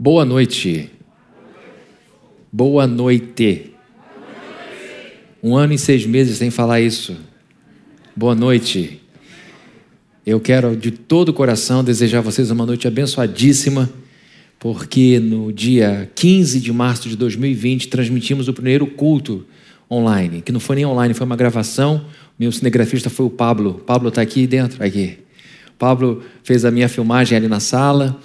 Boa noite. Boa noite. Um ano e seis meses sem falar isso. Boa noite. Eu quero de todo o coração desejar a vocês uma noite abençoadíssima, porque no dia 15 de março de 2020 transmitimos o primeiro culto online, que não foi nem online, foi uma gravação. Meu cinegrafista foi o Pablo. Pablo está aqui dentro, aqui. Pablo fez a minha filmagem ali na sala.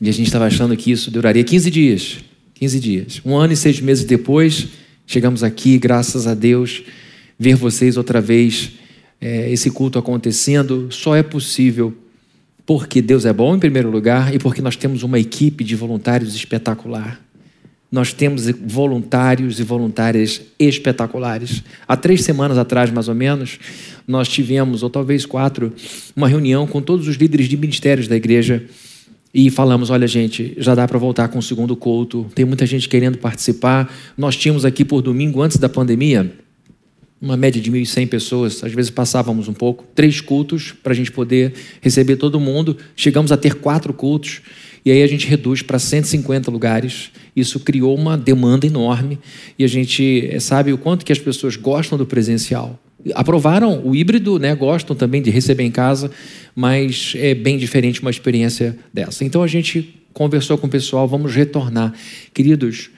E a gente estava achando que isso duraria 15 dias. 15 dias. Um ano e seis meses depois, chegamos aqui, graças a Deus, ver vocês outra vez, é, esse culto acontecendo, só é possível porque Deus é bom em primeiro lugar e porque nós temos uma equipe de voluntários espetacular. Nós temos voluntários e voluntárias espetaculares. Há três semanas atrás, mais ou menos, nós tivemos, ou talvez quatro, uma reunião com todos os líderes de ministérios da igreja e falamos: olha, gente, já dá para voltar com o segundo culto, tem muita gente querendo participar. Nós tínhamos aqui por domingo, antes da pandemia, uma média de 1.100 pessoas, às vezes passávamos um pouco, três cultos para a gente poder receber todo mundo. Chegamos a ter quatro cultos, e aí a gente reduz para 150 lugares. Isso criou uma demanda enorme, e a gente sabe o quanto que as pessoas gostam do presencial aprovaram o híbrido, né? gostam também de receber em casa, mas é bem diferente uma experiência dessa. Então a gente conversou com o pessoal, vamos retornar. Queridos,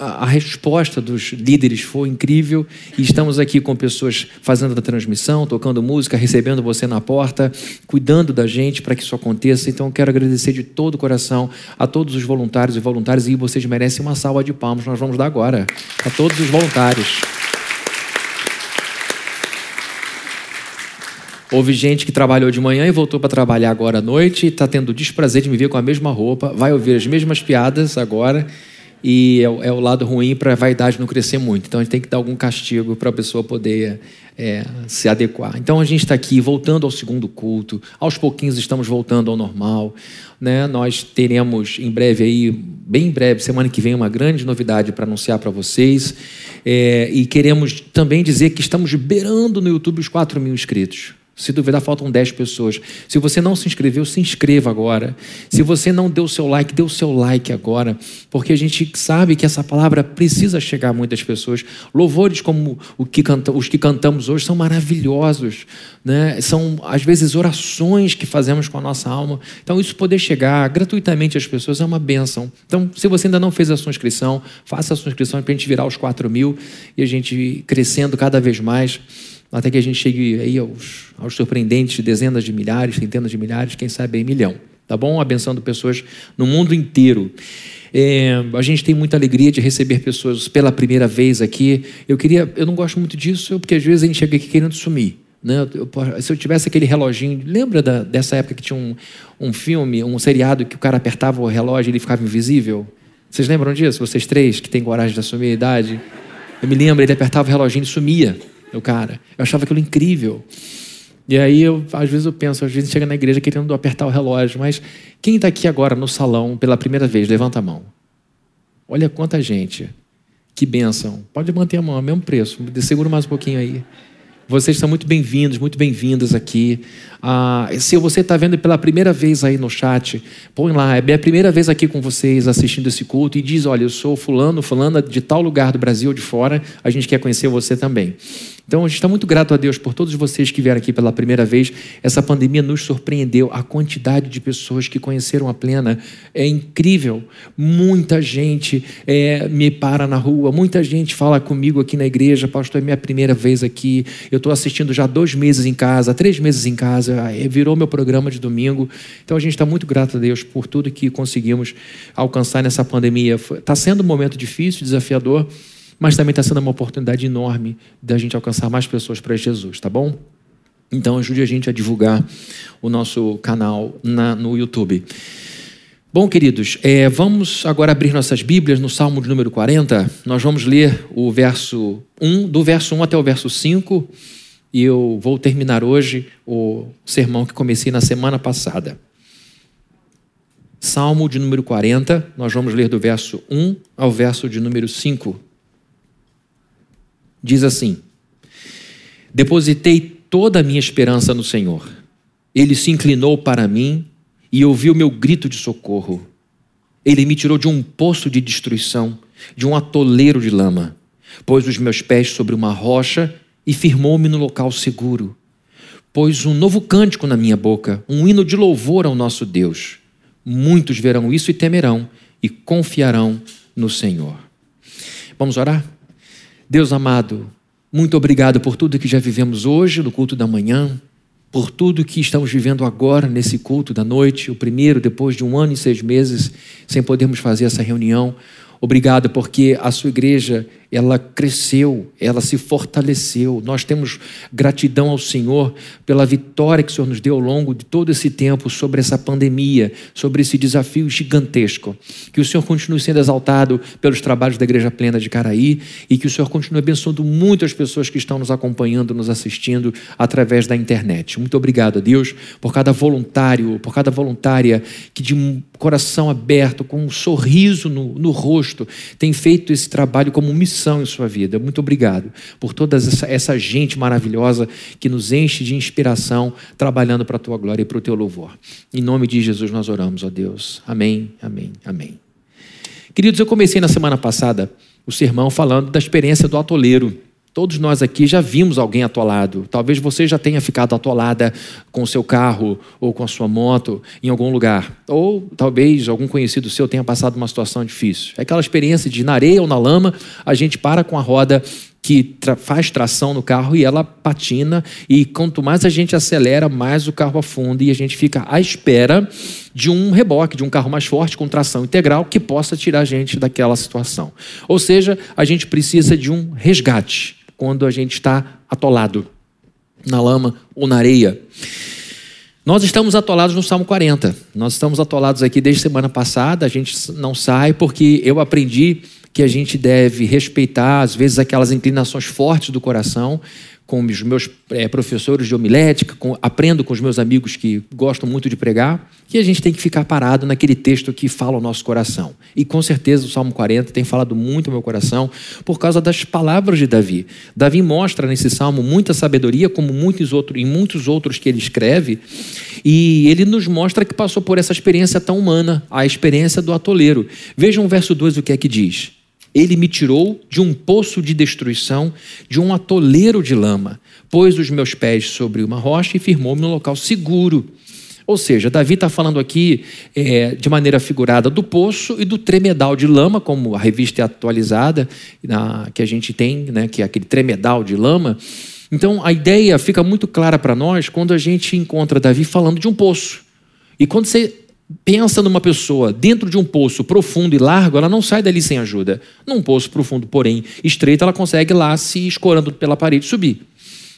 a, resposta dos líderes foi incrível e estamos aqui com pessoas fazendo a transmissão, tocando música, recebendo você na porta, cuidando da gente para que isso aconteça. Então quero agradecer de todo o coração a todos os voluntários e voluntárias e vocês merecem uma salva de palmas. Nós vamos dar agora a todos os voluntários. Houve gente que trabalhou de manhã e voltou para trabalhar agora à noite e está tendo o desprazer de me ver com a mesma roupa, vai ouvir as mesmas piadas agora e é, é o lado ruim para a vaidade não crescer muito. Então a gente tem que dar algum castigo para a pessoa poder é, se adequar. Então a gente está aqui voltando ao segundo culto, aos pouquinhos estamos voltando ao normal. Né? Nós teremos em breve aí, bem em breve, semana que vem, uma grande novidade para anunciar para vocês. É, e queremos também dizer que estamos beirando no YouTube os 4 mil inscritos. Se duvidar, faltam 10 pessoas. Se você não se inscreveu, se inscreva agora. Se você não deu seu like, dê o seu like agora. Porque a gente sabe que essa palavra precisa chegar a muitas pessoas. Louvores como que canta, os que cantamos hoje são maravilhosos. Né? São, às vezes, orações que fazemos com a nossa alma. Então, isso poder chegar gratuitamente às pessoas é uma bênção. Então, se você ainda não fez a sua inscrição, faça a sua inscrição para a gente virar os 4 mil e a gente crescendo cada vez mais até que a gente chegue aí aos, aos surpreendentes dezenas de milhares, centenas de milhares, quem sabe aí milhão, tá bom? Abençoando pessoas no mundo inteiro. É, a gente tem muita alegria de receber pessoas pela primeira vez aqui. Eu queria, eu não gosto muito disso, porque às vezes a gente chega aqui querendo sumir. Né? Eu, se eu tivesse aquele reloginho, lembra da, dessa época que tinha um, um filme, um seriado que o cara apertava o relógio e ele ficava invisível? Vocês lembram disso? Vocês três que têm coragem de assumir a idade? Eu me lembro, ele apertava o reloginho e sumia o cara. Eu achava aquilo incrível. E aí, eu, às vezes eu penso, às vezes chega na igreja querendo apertar o relógio, mas quem está aqui agora no salão pela primeira vez? Levanta a mão. Olha quanta gente. Que bênção. Pode manter a mão, é o mesmo preço. Segura mais um pouquinho aí. Vocês são muito bem-vindos, muito bem-vindas aqui. Ah, se você está vendo pela primeira vez aí no chat, põe lá, é a primeira vez aqui com vocês assistindo esse culto e diz: olha, eu sou fulano, fulana de tal lugar do Brasil de fora, a gente quer conhecer você também. Então, a gente está muito grato a Deus por todos vocês que vieram aqui pela primeira vez. Essa pandemia nos surpreendeu. A quantidade de pessoas que conheceram a plena é incrível. Muita gente é, me para na rua, muita gente fala comigo aqui na igreja, pastor, é minha primeira vez aqui. Eu estou assistindo já dois meses em casa, três meses em casa, virou meu programa de domingo. Então, a gente está muito grato a Deus por tudo que conseguimos alcançar nessa pandemia. Está sendo um momento difícil, desafiador mas também está sendo uma oportunidade enorme da gente alcançar mais pessoas para Jesus, tá bom? Então ajude a gente a divulgar o nosso canal na, no YouTube. Bom, queridos, é, vamos agora abrir nossas Bíblias no Salmo de número 40. Nós vamos ler o verso 1, do verso 1 até o verso 5, e eu vou terminar hoje o sermão que comecei na semana passada. Salmo de número 40, nós vamos ler do verso 1 ao verso de número 5 diz assim: Depositei toda a minha esperança no Senhor. Ele se inclinou para mim e ouviu meu grito de socorro. Ele me tirou de um poço de destruição, de um atoleiro de lama. Pôs os meus pés sobre uma rocha e firmou-me no local seguro. Pôs um novo cântico na minha boca, um hino de louvor ao nosso Deus. Muitos verão isso e temerão e confiarão no Senhor. Vamos orar? Deus amado, muito obrigado por tudo que já vivemos hoje no culto da manhã, por tudo que estamos vivendo agora nesse culto da noite, o primeiro depois de um ano e seis meses sem podermos fazer essa reunião. Obrigado porque a sua igreja ela cresceu, ela se fortaleceu. Nós temos gratidão ao Senhor pela vitória que o Senhor nos deu ao longo de todo esse tempo sobre essa pandemia, sobre esse desafio gigantesco. Que o Senhor continue sendo exaltado pelos trabalhos da Igreja Plena de Caraí e que o Senhor continue abençoando muitas pessoas que estão nos acompanhando, nos assistindo através da internet. Muito obrigado a Deus por cada voluntário, por cada voluntária que de coração aberto, com um sorriso no, no rosto, tem feito esse trabalho como missão em sua vida. Muito obrigado por toda essa, essa gente maravilhosa que nos enche de inspiração, trabalhando para a tua glória e para o teu louvor. Em nome de Jesus nós oramos, ó Deus. Amém, amém, amém. Queridos, eu comecei na semana passada o sermão falando da experiência do atoleiro. Todos nós aqui já vimos alguém atolado. Talvez você já tenha ficado atolada com o seu carro ou com a sua moto em algum lugar. Ou talvez algum conhecido seu tenha passado uma situação difícil. É aquela experiência de na areia ou na lama, a gente para com a roda que tra faz tração no carro e ela patina e quanto mais a gente acelera, mais o carro afunda e a gente fica à espera de um reboque, de um carro mais forte com tração integral que possa tirar a gente daquela situação. Ou seja, a gente precisa de um resgate quando a gente está atolado na lama ou na areia. Nós estamos atolados no Salmo 40. Nós estamos atolados aqui desde semana passada. A gente não sai porque eu aprendi que a gente deve respeitar, às vezes, aquelas inclinações fortes do coração com os meus é, professores de homilética, com, aprendo com os meus amigos que gostam muito de pregar, que a gente tem que ficar parado naquele texto que fala o nosso coração. E com certeza o Salmo 40 tem falado muito ao meu coração por causa das palavras de Davi. Davi mostra nesse salmo muita sabedoria, como muitos outros, em muitos outros que ele escreve, e ele nos mostra que passou por essa experiência tão humana, a experiência do atoleiro. Vejam o verso 2 o que é que diz. Ele me tirou de um poço de destruição, de um atoleiro de lama, pôs os meus pés sobre uma rocha e firmou-me num local seguro. Ou seja, Davi está falando aqui é, de maneira figurada do poço e do tremedal de lama, como a revista é atualizada na, que a gente tem, né, que é aquele tremedal de lama. Então a ideia fica muito clara para nós quando a gente encontra Davi falando de um poço. E quando você pensa numa pessoa dentro de um poço profundo e largo, ela não sai dali sem ajuda. Num poço profundo, porém estreito, ela consegue lá se escorando pela parede subir.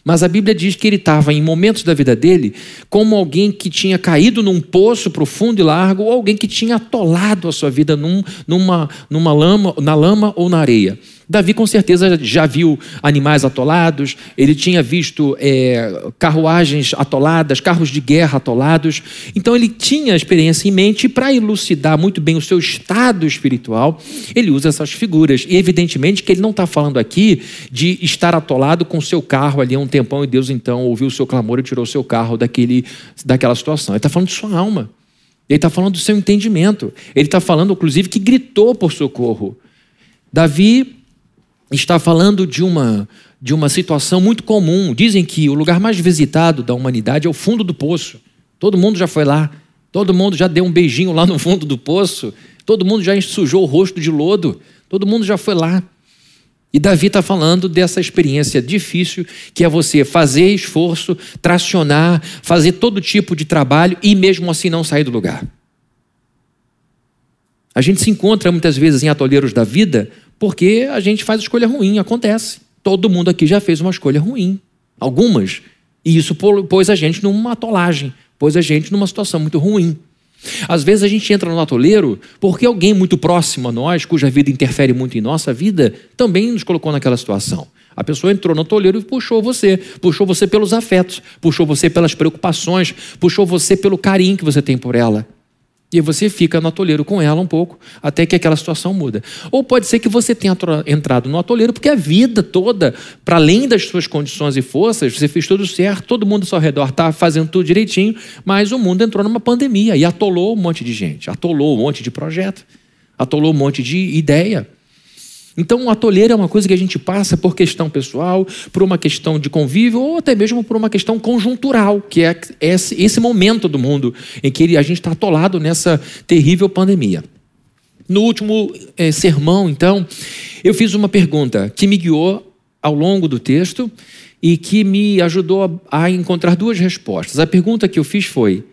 Mas a Bíblia diz que ele estava em momentos da vida dele como alguém que tinha caído num poço profundo e largo, ou alguém que tinha atolado a sua vida num, numa, numa lama, na lama ou na areia. Davi com certeza já viu animais atolados, ele tinha visto é, carruagens atoladas, carros de guerra atolados. Então ele tinha a experiência em mente e para elucidar muito bem o seu estado espiritual, ele usa essas figuras. E evidentemente que ele não está falando aqui de estar atolado com seu carro ali há um tempão e Deus então ouviu o seu clamor e tirou o seu carro daquele, daquela situação. Ele está falando de sua alma. Ele está falando do seu entendimento. Ele está falando, inclusive, que gritou por socorro. Davi está falando de uma, de uma situação muito comum. Dizem que o lugar mais visitado da humanidade é o fundo do poço. Todo mundo já foi lá. Todo mundo já deu um beijinho lá no fundo do poço. Todo mundo já sujou o rosto de lodo. Todo mundo já foi lá. E Davi está falando dessa experiência difícil que é você fazer esforço, tracionar, fazer todo tipo de trabalho e mesmo assim não sair do lugar. A gente se encontra muitas vezes em atoleiros da vida porque a gente faz escolha ruim, acontece. Todo mundo aqui já fez uma escolha ruim. Algumas. E isso pôs a gente numa atolagem, pôs a gente numa situação muito ruim. Às vezes a gente entra no atoleiro porque alguém muito próximo a nós, cuja vida interfere muito em nossa vida, também nos colocou naquela situação. A pessoa entrou no atoleiro e puxou você, puxou você pelos afetos, puxou você pelas preocupações, puxou você pelo carinho que você tem por ela. E você fica no atoleiro com ela um pouco, até que aquela situação muda. Ou pode ser que você tenha entrado no atoleiro porque a vida toda, para além das suas condições e forças, você fez tudo certo, todo mundo ao seu redor está fazendo tudo direitinho, mas o mundo entrou numa pandemia e atolou um monte de gente, atolou um monte de projeto, atolou um monte de ideia. Então, o atolheiro é uma coisa que a gente passa por questão pessoal, por uma questão de convívio, ou até mesmo por uma questão conjuntural, que é esse momento do mundo em que a gente está atolado nessa terrível pandemia. No último é, sermão, então, eu fiz uma pergunta que me guiou ao longo do texto e que me ajudou a, a encontrar duas respostas. A pergunta que eu fiz foi: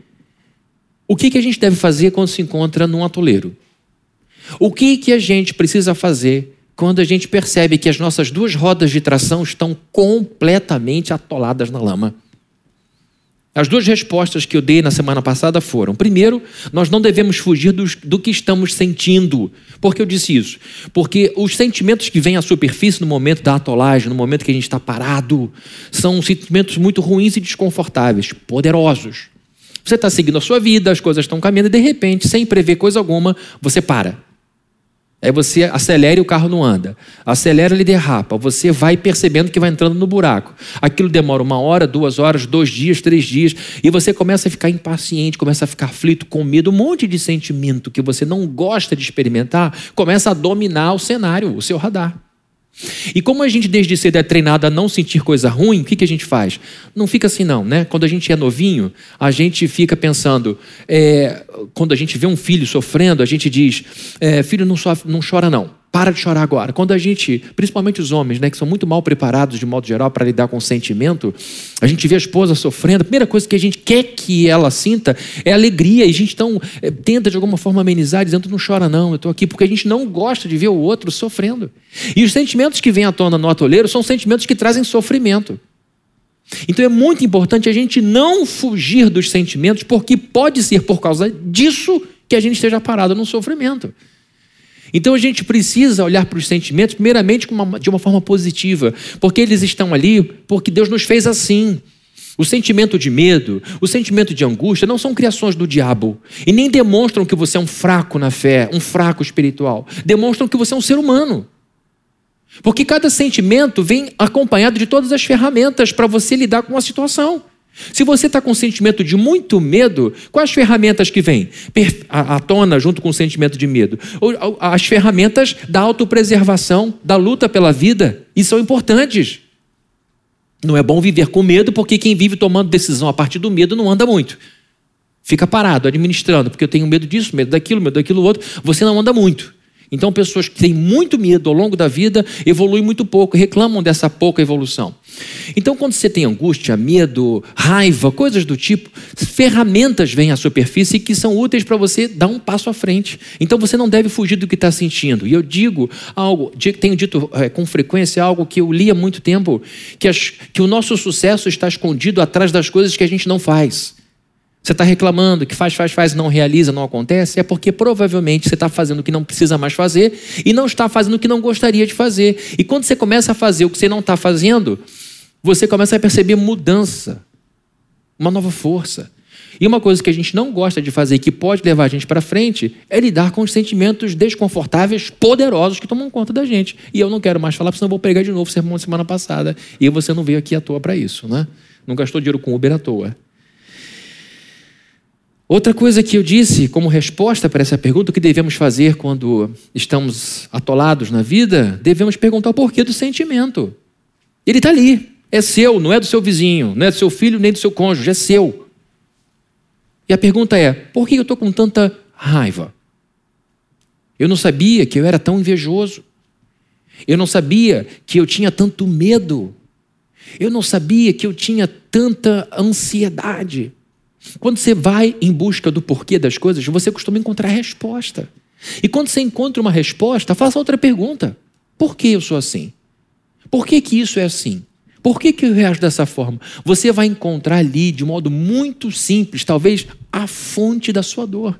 o que, que a gente deve fazer quando se encontra num atoleiro? O que, que a gente precisa fazer quando a gente percebe que as nossas duas rodas de tração estão completamente atoladas na lama. As duas respostas que eu dei na semana passada foram: primeiro, nós não devemos fugir do, do, que estamos sentindo. Por que eu disse isso? Porque os sentimentos que vêm à superfície no momento da atolagem, no momento que a gente está parado, são sentimentos muito ruins e desconfortáveis, poderosos. Você está seguindo a sua vida, as coisas estão caminhando e de repente, sem prever coisa alguma, você para. Aí você acelera e o carro não anda. Acelera, ele derrapa. Você vai percebendo que vai entrando no buraco. Aquilo demora uma hora, duas horas, dois dias, três dias. E você começa a ficar impaciente, começa a ficar aflito, com medo. Um monte de sentimento que você não gosta de experimentar começa a dominar o cenário, o seu radar. E como a gente desde cedo é treinado a não sentir coisa ruim, o que, que a gente faz? Não fica assim não, né? Quando a gente é novinho, a gente fica pensando, é, quando a gente vê um filho sofrendo, a gente diz, é, filho não, sofre, não chora não. Para de chorar agora. Quando a gente, principalmente os homens, né, que são muito mal preparados de modo geral para lidar com o sentimento, a gente vê a esposa sofrendo, a primeira coisa que a gente quer que ela sinta é alegria. E a gente então é, tenta de alguma forma amenizar, dizendo: não chora, não, eu estou aqui, porque a gente não gosta de ver o outro sofrendo. E os sentimentos que vêm à tona no atoleiro são sentimentos que trazem sofrimento. Então é muito importante a gente não fugir dos sentimentos, porque pode ser por causa disso que a gente esteja parado no sofrimento. Então a gente precisa olhar para os sentimentos, primeiramente, de uma forma positiva, porque eles estão ali porque Deus nos fez assim. O sentimento de medo, o sentimento de angústia não são criações do diabo e nem demonstram que você é um fraco na fé, um fraco espiritual. Demonstram que você é um ser humano. Porque cada sentimento vem acompanhado de todas as ferramentas para você lidar com a situação. Se você está com um sentimento de muito medo, quais ferramentas que vêm à tona junto com o sentimento de medo? As ferramentas da autopreservação, da luta pela vida, e são importantes. Não é bom viver com medo, porque quem vive tomando decisão a partir do medo não anda muito. Fica parado, administrando, porque eu tenho medo disso, medo daquilo, medo daquilo outro. Você não anda muito. Então, pessoas que têm muito medo ao longo da vida evoluem muito pouco, reclamam dessa pouca evolução. Então, quando você tem angústia, medo, raiva, coisas do tipo, ferramentas vêm à superfície que são úteis para você dar um passo à frente. Então, você não deve fugir do que está sentindo. E eu digo algo, tenho dito é, com frequência algo que eu li há muito tempo, que, as, que o nosso sucesso está escondido atrás das coisas que a gente não faz. Você está reclamando que faz, faz, faz, não realiza, não acontece, é porque provavelmente você está fazendo o que não precisa mais fazer e não está fazendo o que não gostaria de fazer. E quando você começa a fazer o que você não está fazendo, você começa a perceber mudança, uma nova força. E uma coisa que a gente não gosta de fazer, que pode levar a gente para frente, é lidar com os sentimentos desconfortáveis, poderosos que tomam conta da gente. E eu não quero mais falar, porque senão eu vou pregar de novo o sermão da semana passada. E você não veio aqui à toa para isso, né? Não gastou dinheiro com Uber à toa. Outra coisa que eu disse como resposta para essa pergunta, o que devemos fazer quando estamos atolados na vida, devemos perguntar o porquê do sentimento. Ele está ali, é seu, não é do seu vizinho, não é do seu filho nem do seu cônjuge, é seu. E a pergunta é: por que eu estou com tanta raiva? Eu não sabia que eu era tão invejoso. Eu não sabia que eu tinha tanto medo. Eu não sabia que eu tinha tanta ansiedade. Quando você vai em busca do porquê das coisas, você costuma encontrar resposta. E quando você encontra uma resposta, faça outra pergunta: por que eu sou assim? Por que, que isso é assim? Por que, que eu reajo dessa forma? Você vai encontrar ali, de modo muito simples, talvez a fonte da sua dor.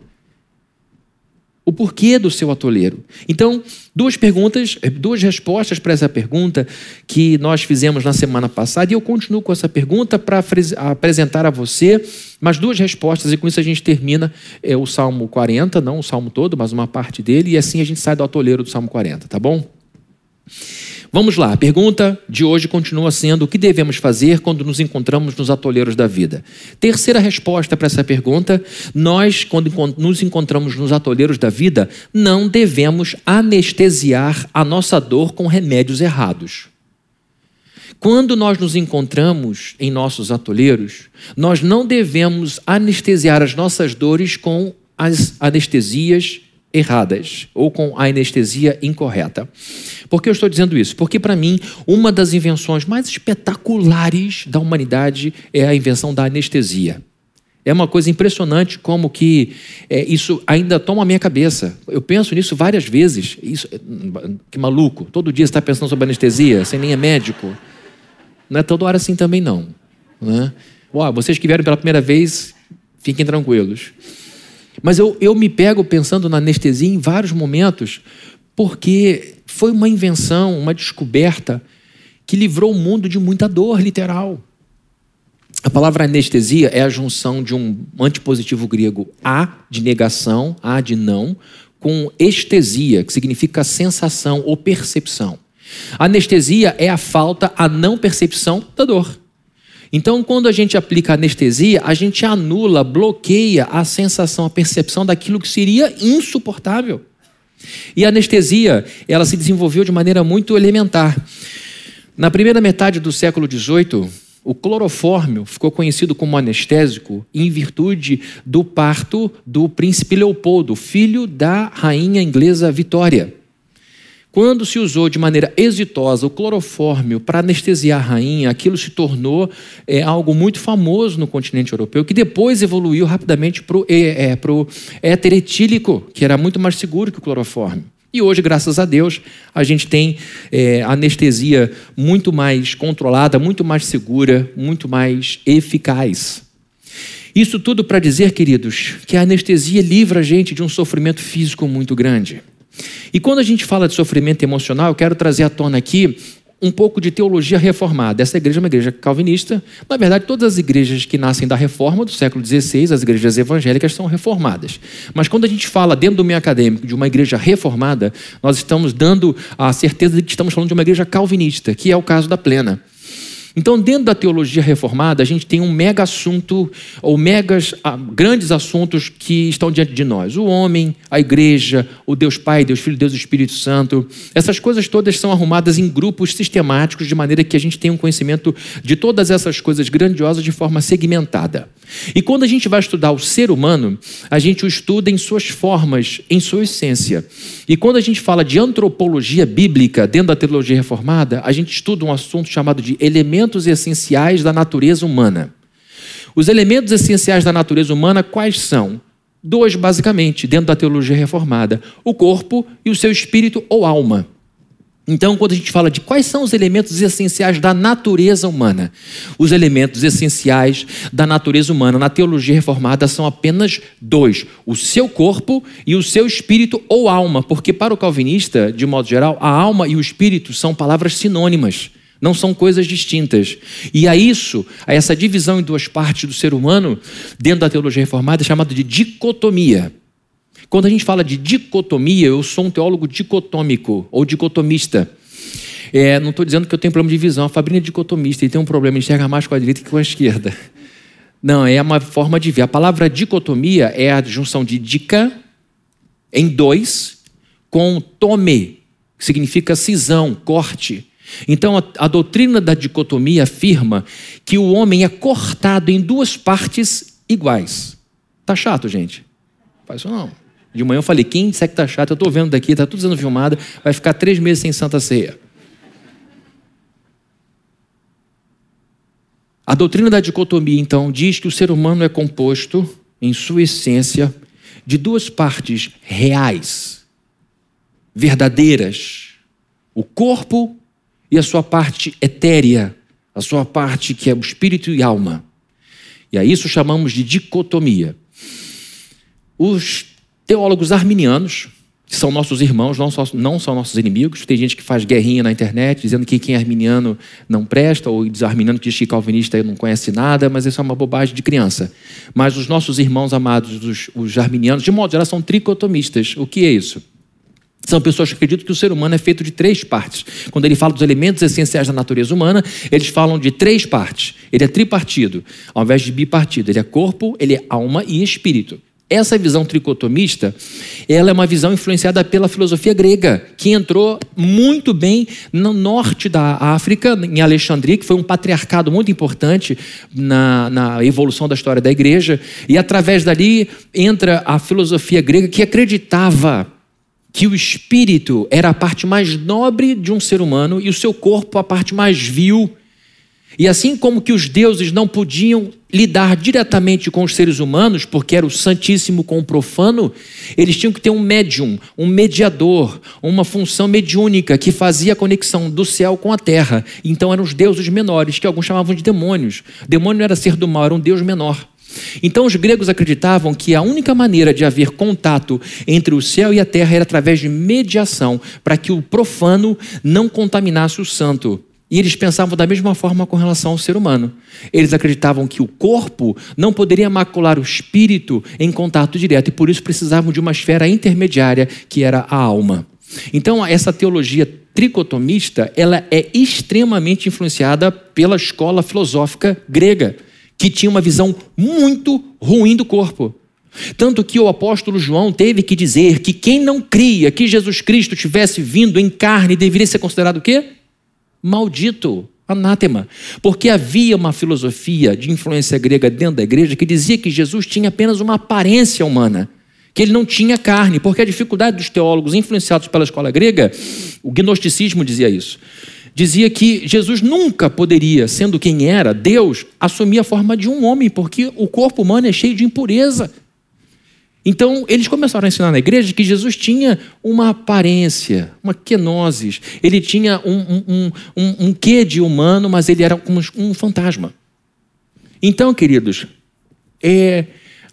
O porquê do seu atoleiro. Então, duas perguntas, eh, duas respostas para essa pergunta que nós fizemos na semana passada, e eu continuo com essa pergunta para apresentar a você mais duas respostas, e com isso a gente termina é, o Salmo 40, não o Salmo todo, mas uma parte dele, e assim a gente sai do atoleiro do Salmo 40, tá bom? Vamos lá, a pergunta de hoje continua sendo: o que devemos fazer quando nos encontramos nos atoleiros da vida? Terceira resposta para essa pergunta: nós, quando nos encontramos nos atoleiros da vida, não devemos anestesiar a nossa dor com remédios errados. Quando nós nos encontramos em nossos atoleiros, nós não devemos anestesiar as nossas dores com as anestesias erradas ou com a anestesia incorreta. Por que eu estou dizendo isso? Porque, para mim, uma das invenções mais espetaculares da humanidade é a invenção da anestesia. É uma coisa impressionante como que é, isso ainda toma a minha cabeça. Eu penso nisso várias vezes. Isso, que maluco. Todo dia você está pensando sobre anestesia, sem nem é médico. Não é toda hora assim também, não. Né? Uau, vocês que vieram pela primeira vez, fiquem tranquilos. Mas eu, eu me pego pensando na anestesia em vários momentos, porque foi uma invenção, uma descoberta que livrou o mundo de muita dor, literal. A palavra anestesia é a junção de um antipositivo grego a, de negação, a de não, com estesia, que significa sensação ou percepção. A anestesia é a falta, a não percepção da dor. Então, quando a gente aplica anestesia, a gente anula, bloqueia a sensação, a percepção daquilo que seria insuportável. E a anestesia, ela se desenvolveu de maneira muito elementar. Na primeira metade do século XVIII, o clorofórmio ficou conhecido como anestésico em virtude do parto do príncipe Leopoldo, filho da rainha inglesa Vitória. Quando se usou de maneira exitosa o clorofórmio para anestesiar a rainha, aquilo se tornou é, algo muito famoso no continente europeu, que depois evoluiu rapidamente para o é, é, éter etílico, que era muito mais seguro que o clorofórmio. E hoje, graças a Deus, a gente tem é, anestesia muito mais controlada, muito mais segura, muito mais eficaz. Isso tudo para dizer, queridos, que a anestesia livra a gente de um sofrimento físico muito grande. E quando a gente fala de sofrimento emocional, eu quero trazer à tona aqui um pouco de teologia reformada. Essa igreja é uma igreja calvinista. Na verdade, todas as igrejas que nascem da reforma do século XVI, as igrejas evangélicas, são reformadas. Mas quando a gente fala dentro do meio acadêmico de uma igreja reformada, nós estamos dando a certeza de que estamos falando de uma igreja calvinista, que é o caso da plena. Então, dentro da teologia reformada, a gente tem um mega assunto, ou megas, ah, grandes assuntos que estão diante de nós: o homem, a igreja, o Deus Pai, Deus Filho, Deus Espírito Santo. Essas coisas todas são arrumadas em grupos sistemáticos, de maneira que a gente tenha um conhecimento de todas essas coisas grandiosas de forma segmentada. E quando a gente vai estudar o ser humano, a gente o estuda em suas formas, em sua essência. E quando a gente fala de antropologia bíblica dentro da teologia reformada, a gente estuda um assunto chamado de elementos elementos essenciais da natureza humana. Os elementos essenciais da natureza humana quais são? Dois, basicamente, dentro da teologia reformada: o corpo e o seu espírito ou alma. Então, quando a gente fala de quais são os elementos essenciais da natureza humana, os elementos essenciais da natureza humana na teologia reformada são apenas dois: o seu corpo e o seu espírito ou alma, porque para o calvinista, de modo geral, a alma e o espírito são palavras sinônimas. Não são coisas distintas. E a isso, a essa divisão em duas partes do ser humano, dentro da teologia reformada, é chamado de dicotomia. Quando a gente fala de dicotomia, eu sou um teólogo dicotômico ou dicotomista. É, não estou dizendo que eu tenho problema de visão. A Fabrícia é dicotomista e tem um problema, enxerga mais com a direita que com a esquerda. Não, é uma forma de ver. A palavra dicotomia é a junção de dica em dois com tome, que significa cisão, corte. Então, a, a, doutrina da dicotomia afirma que o homem é cortado em duas partes iguais. Tá chato, gente? Faz isso não. De manhã eu falei, quem disser que tá chato, eu estou vendo daqui, está tudo sendo filmado, vai ficar três meses sem Santa Ceia. A doutrina da dicotomia, então, diz que o ser humano é composto, em sua essência, de duas partes reais, verdadeiras: o corpo e a sua parte etérea, a sua parte que é o espírito e alma. E a isso chamamos de dicotomia. Os teólogos arminianos, que são nossos irmãos, não, só, não são nossos inimigos. Tem gente que faz guerrinha na internet dizendo que quem é arminiano não presta, ou desarminiano que diz que calvinista não conhece nada, mas isso é uma bobagem de criança. Mas os nossos irmãos amados, os, os arminianos, de modo geral, são tricotomistas. O que é isso? São pessoas que acreditam que o ser humano é feito de três partes. Quando ele fala dos elementos essenciais da natureza humana, eles falam de três partes. Ele é tripartido, ao invés de bipartido. Ele é corpo, ele é alma e espírito. Essa visão tricotomista, ela é uma visão influenciada pela filosofia grega, que entrou muito bem no norte da África, em Alexandria, que foi um patriarcado muito importante na, na evolução da história da igreja, e através dali entra a filosofia grega que acreditava que o espírito era a parte mais nobre de um ser humano e o seu corpo a parte mais vil e assim como que os deuses não podiam lidar diretamente com os seres humanos, porque era o santíssimo com o profano, eles tinham que ter um médium, um mediador, uma função mediúnica que fazia a conexão do céu com a terra. Então eram os deuses menores, que alguns chamavam de demônios. Demônio não era ser do mal, era um deus menor. Então os gregos acreditavam que a única maneira de haver contato entre o céu e a terra era através de mediação, para que o profano não contaminasse o santo. E eles pensavam da mesma forma com relação ao ser humano. Eles acreditavam que o corpo não poderia macular o espírito em contato direto e por isso precisavam de uma esfera intermediária que era a alma. Então, essa teologia tricotomista, ela é extremamente influenciada pela escola filosófica grega, que tinha uma visão muito ruim do corpo. Tanto que o apóstolo João teve que dizer que quem não cria que Jesus Cristo tivesse vindo em carne deveria ser considerado o quê? maldito, anátema, porque havia uma filosofia de influência grega dentro da igreja que dizia que Jesus tinha apenas uma aparência humana, que ele não tinha carne, porque a dificuldade dos teólogos influenciados pela escola grega, o gnosticismo dizia isso. Dizia que Jesus nunca poderia, sendo quem era, Deus, assumir a forma de um homem, porque o corpo humano é cheio de impureza. Então, eles começaram a ensinar na igreja que Jesus tinha uma aparência, uma kenosis. Ele tinha um, um, um, um quê de humano, mas ele era como um fantasma. Então, queridos, é,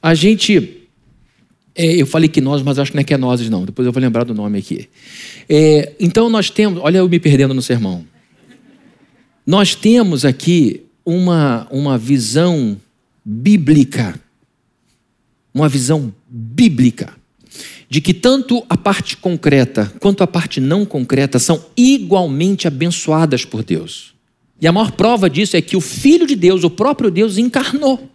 a gente. É, eu falei que nós, mas acho que não é kenosis, não. Depois eu vou lembrar do nome aqui. É, então, nós temos. Olha, eu me perdendo no sermão. Nós temos aqui uma, uma visão bíblica uma visão bíblica de que tanto a parte concreta quanto a parte não concreta são igualmente abençoadas por Deus. E a maior prova disso é que o Filho de Deus, o próprio Deus, encarnou,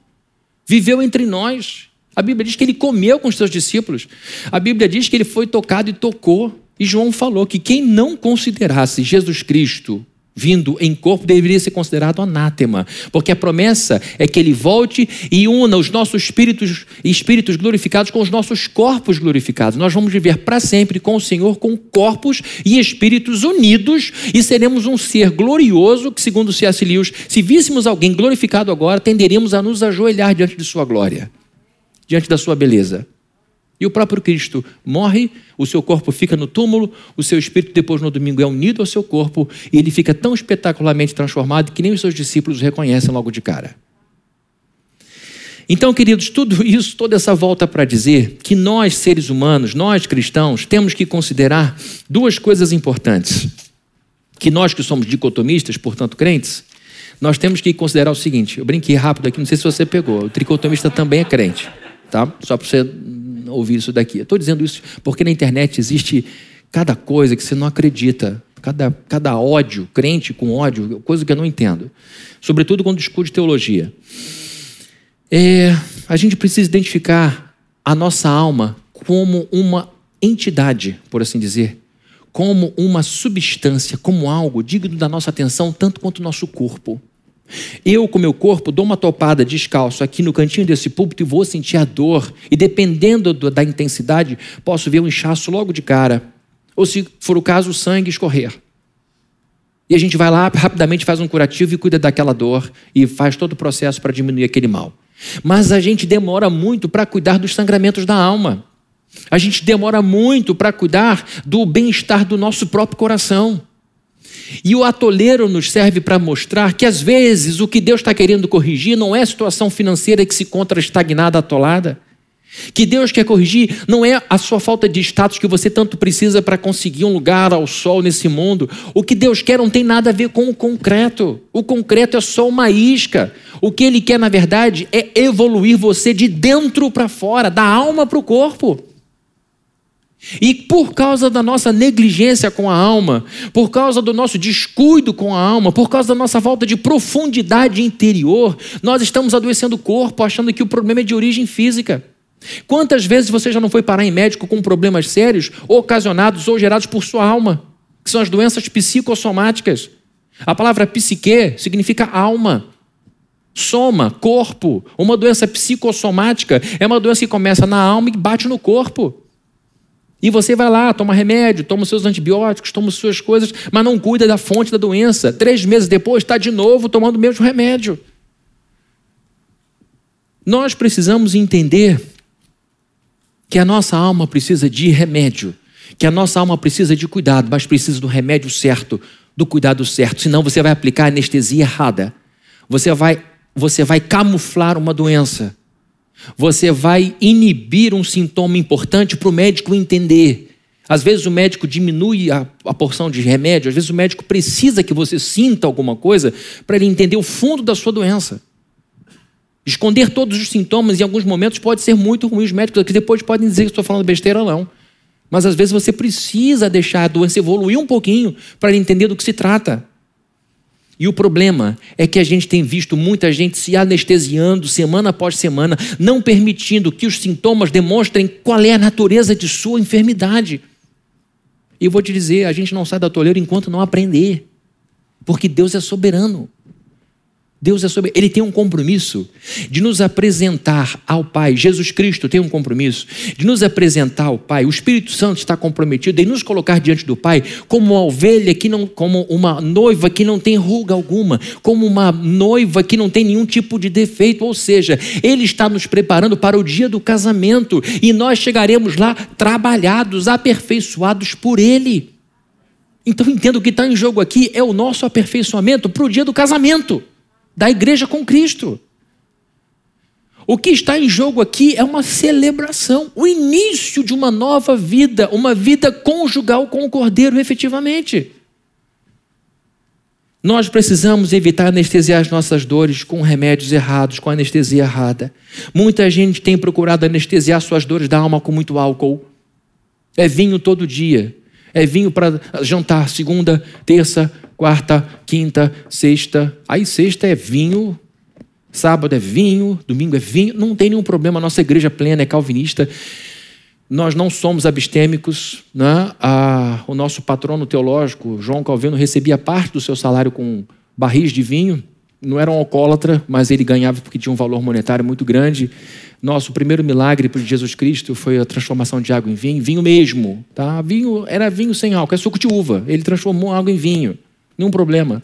viveu entre nós. A Bíblia diz que ele comeu com os seus discípulos. A Bíblia diz que ele foi tocado e tocou. E João falou que quem não considerasse Jesus Cristo vindo em corpo deveria ser considerado anátema, porque a promessa é que ele volte e una os nossos espíritos espíritos glorificados com os nossos corpos glorificados. Nós vamos viver para sempre com o Senhor com corpos e espíritos unidos e seremos um ser glorioso que segundo C.S. Lewis, se víssemos alguém glorificado agora, tenderíamos a nos ajoelhar diante de sua glória, diante da sua beleza. E o próprio Cristo morre, o seu corpo fica no túmulo, o seu espírito depois no domingo é unido ao seu corpo e ele fica tão espetacularmente transformado que nem os seus discípulos o reconhecem logo de cara. Então, queridos, tudo isso, toda essa volta para dizer que nós, seres humanos, nós cristãos, temos que considerar duas coisas importantes. Que nós que somos dicotomistas, portanto crentes, nós temos que considerar o seguinte: eu brinquei rápido aqui, não sei se você pegou, o tricotomista também é crente, tá? Só para você ouvir isso daqui. estou dizendo isso porque na internet existe cada coisa que você não acredita, cada, cada ódio, crente com ódio, coisa que eu não entendo. Sobretudo quando discute teologia. É, a gente precisa identificar a nossa alma como uma entidade, por assim dizer, como uma substância, como algo digno da nossa atenção, tanto quanto o nosso corpo. Eu, com meu corpo, dou uma topada descalço aqui no cantinho desse púlpito e vou sentir a dor. E dependendo do, da intensidade, posso ver um inchaço logo de cara. Ou, se for o caso, o sangue escorrer. E a gente vai lá, rapidamente faz um curativo e cuida daquela dor e faz todo o processo para diminuir aquele mal. Mas a gente demora muito para cuidar dos sangramentos da alma. A gente demora muito para cuidar do bem-estar do nosso próprio coração. E o atoleiro nos serve para mostrar que, às vezes, o que Deus está querendo corrigir não é a situação financeira que se encontra estagnada, atolada. Que Deus quer corrigir não é a sua falta de status que você tanto precisa para conseguir um lugar ao sol nesse mundo. O que Deus quer não tem nada a ver com o concreto. O concreto é só uma isca. O que Ele quer, na verdade, é evoluir você de dentro para fora, da alma para o corpo. E por causa da nossa negligência com a alma, por causa do nosso descuido com a alma, por causa da nossa falta de profundidade interior, nós estamos adoecendo o corpo achando que o problema é de origem física. Quantas vezes você já não foi parar em médico com problemas sérios, ocasionados ou gerados por sua alma, que são as doenças psicossomáticas? A palavra psique significa alma. Soma, corpo. Uma doença psicossomática é uma doença que começa na alma e bate no corpo. E você vai lá, toma remédio, toma os seus antibióticos, toma as suas coisas, mas não cuida da fonte da doença. Três meses depois está de novo tomando o mesmo remédio. Nós precisamos entender que a nossa alma precisa de remédio, que a nossa alma precisa de cuidado, mas precisa do remédio certo, do cuidado certo, senão você vai aplicar anestesia errada. Você vai, você vai camuflar uma doença. Você vai inibir um sintoma importante para o médico entender. Às vezes o médico diminui a, a, porção de remédio, às vezes o médico precisa que você sinta alguma coisa para ele entender o fundo da sua doença. Esconder todos os sintomas em alguns momentos pode ser muito ruim. Os médicos aqui depois podem dizer que estou falando besteira não. Mas às vezes você precisa deixar a doença evoluir um pouquinho para entender do que se trata. E o problema é que a gente tem visto muita gente se anestesiando semana após semana, não permitindo que os sintomas demonstrem qual é a natureza de sua enfermidade. E eu vou te dizer, a gente não sai da toleira enquanto não aprender. Porque Deus é soberano. Deus é sobre. Ele tem um compromisso de nos apresentar ao Pai. Jesus Cristo tem um compromisso de nos apresentar ao Pai. O Espírito Santo está comprometido em nos colocar diante do Pai como uma ovelha que não, como uma noiva que não tem ruga alguma, como uma noiva que não tem nenhum tipo de defeito. Ou seja, Ele está nos preparando para o dia do casamento e nós chegaremos lá trabalhados, aperfeiçoados por Ele. Então entendo que está em jogo aqui é o nosso aperfeiçoamento para o dia do casamento da igreja com Cristo. O que está em jogo aqui é uma celebração, o início de uma nova vida, uma vida conjugal com o Cordeiro, efetivamente. Nós precisamos evitar anestesiar as nossas dores com remédios errados, com anestesia errada. Muita gente tem procurado anestesiar suas dores da alma com muito álcool. É vinho todo dia. É vinho para jantar segunda, terça, quarta, quinta, sexta. Aí sexta é vinho, sábado é vinho, domingo é vinho. Não tem nenhum problema. A nossa igreja plena é calvinista. Nós não somos abstêmicos. Né? A, o nosso patrono teológico, João Calvino, recebia parte do seu salário com barris de vinho. Não era um alcoólatra, mas ele ganhava porque tinha um valor monetário muito grande. Nosso primeiro milagre por Jesus Cristo foi a transformação de água em vinho, vinho mesmo, tá? Vinho era vinho sem álcool, é suco de uva. Ele transformou água em vinho. Nenhum problema.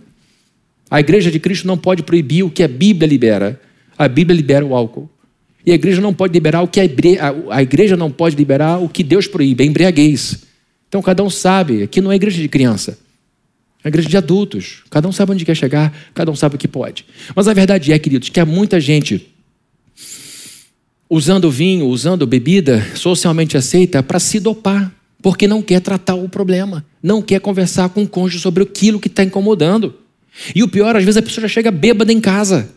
A igreja de Cristo não pode proibir o que a Bíblia libera. A Bíblia libera o álcool. E a igreja não pode liberar o que a, a igreja não pode liberar o que Deus proíbe, a embriaguez. Então cada um sabe, aqui não é igreja de criança. É igreja de adultos. Cada um sabe onde quer chegar, cada um sabe o que pode. Mas a verdade é, queridos, que há muita gente usando vinho, usando bebida socialmente aceita para se dopar porque não quer tratar o problema, não quer conversar com o cônjuge sobre aquilo que está incomodando. E o pior, às vezes a pessoa já chega bêbada em casa,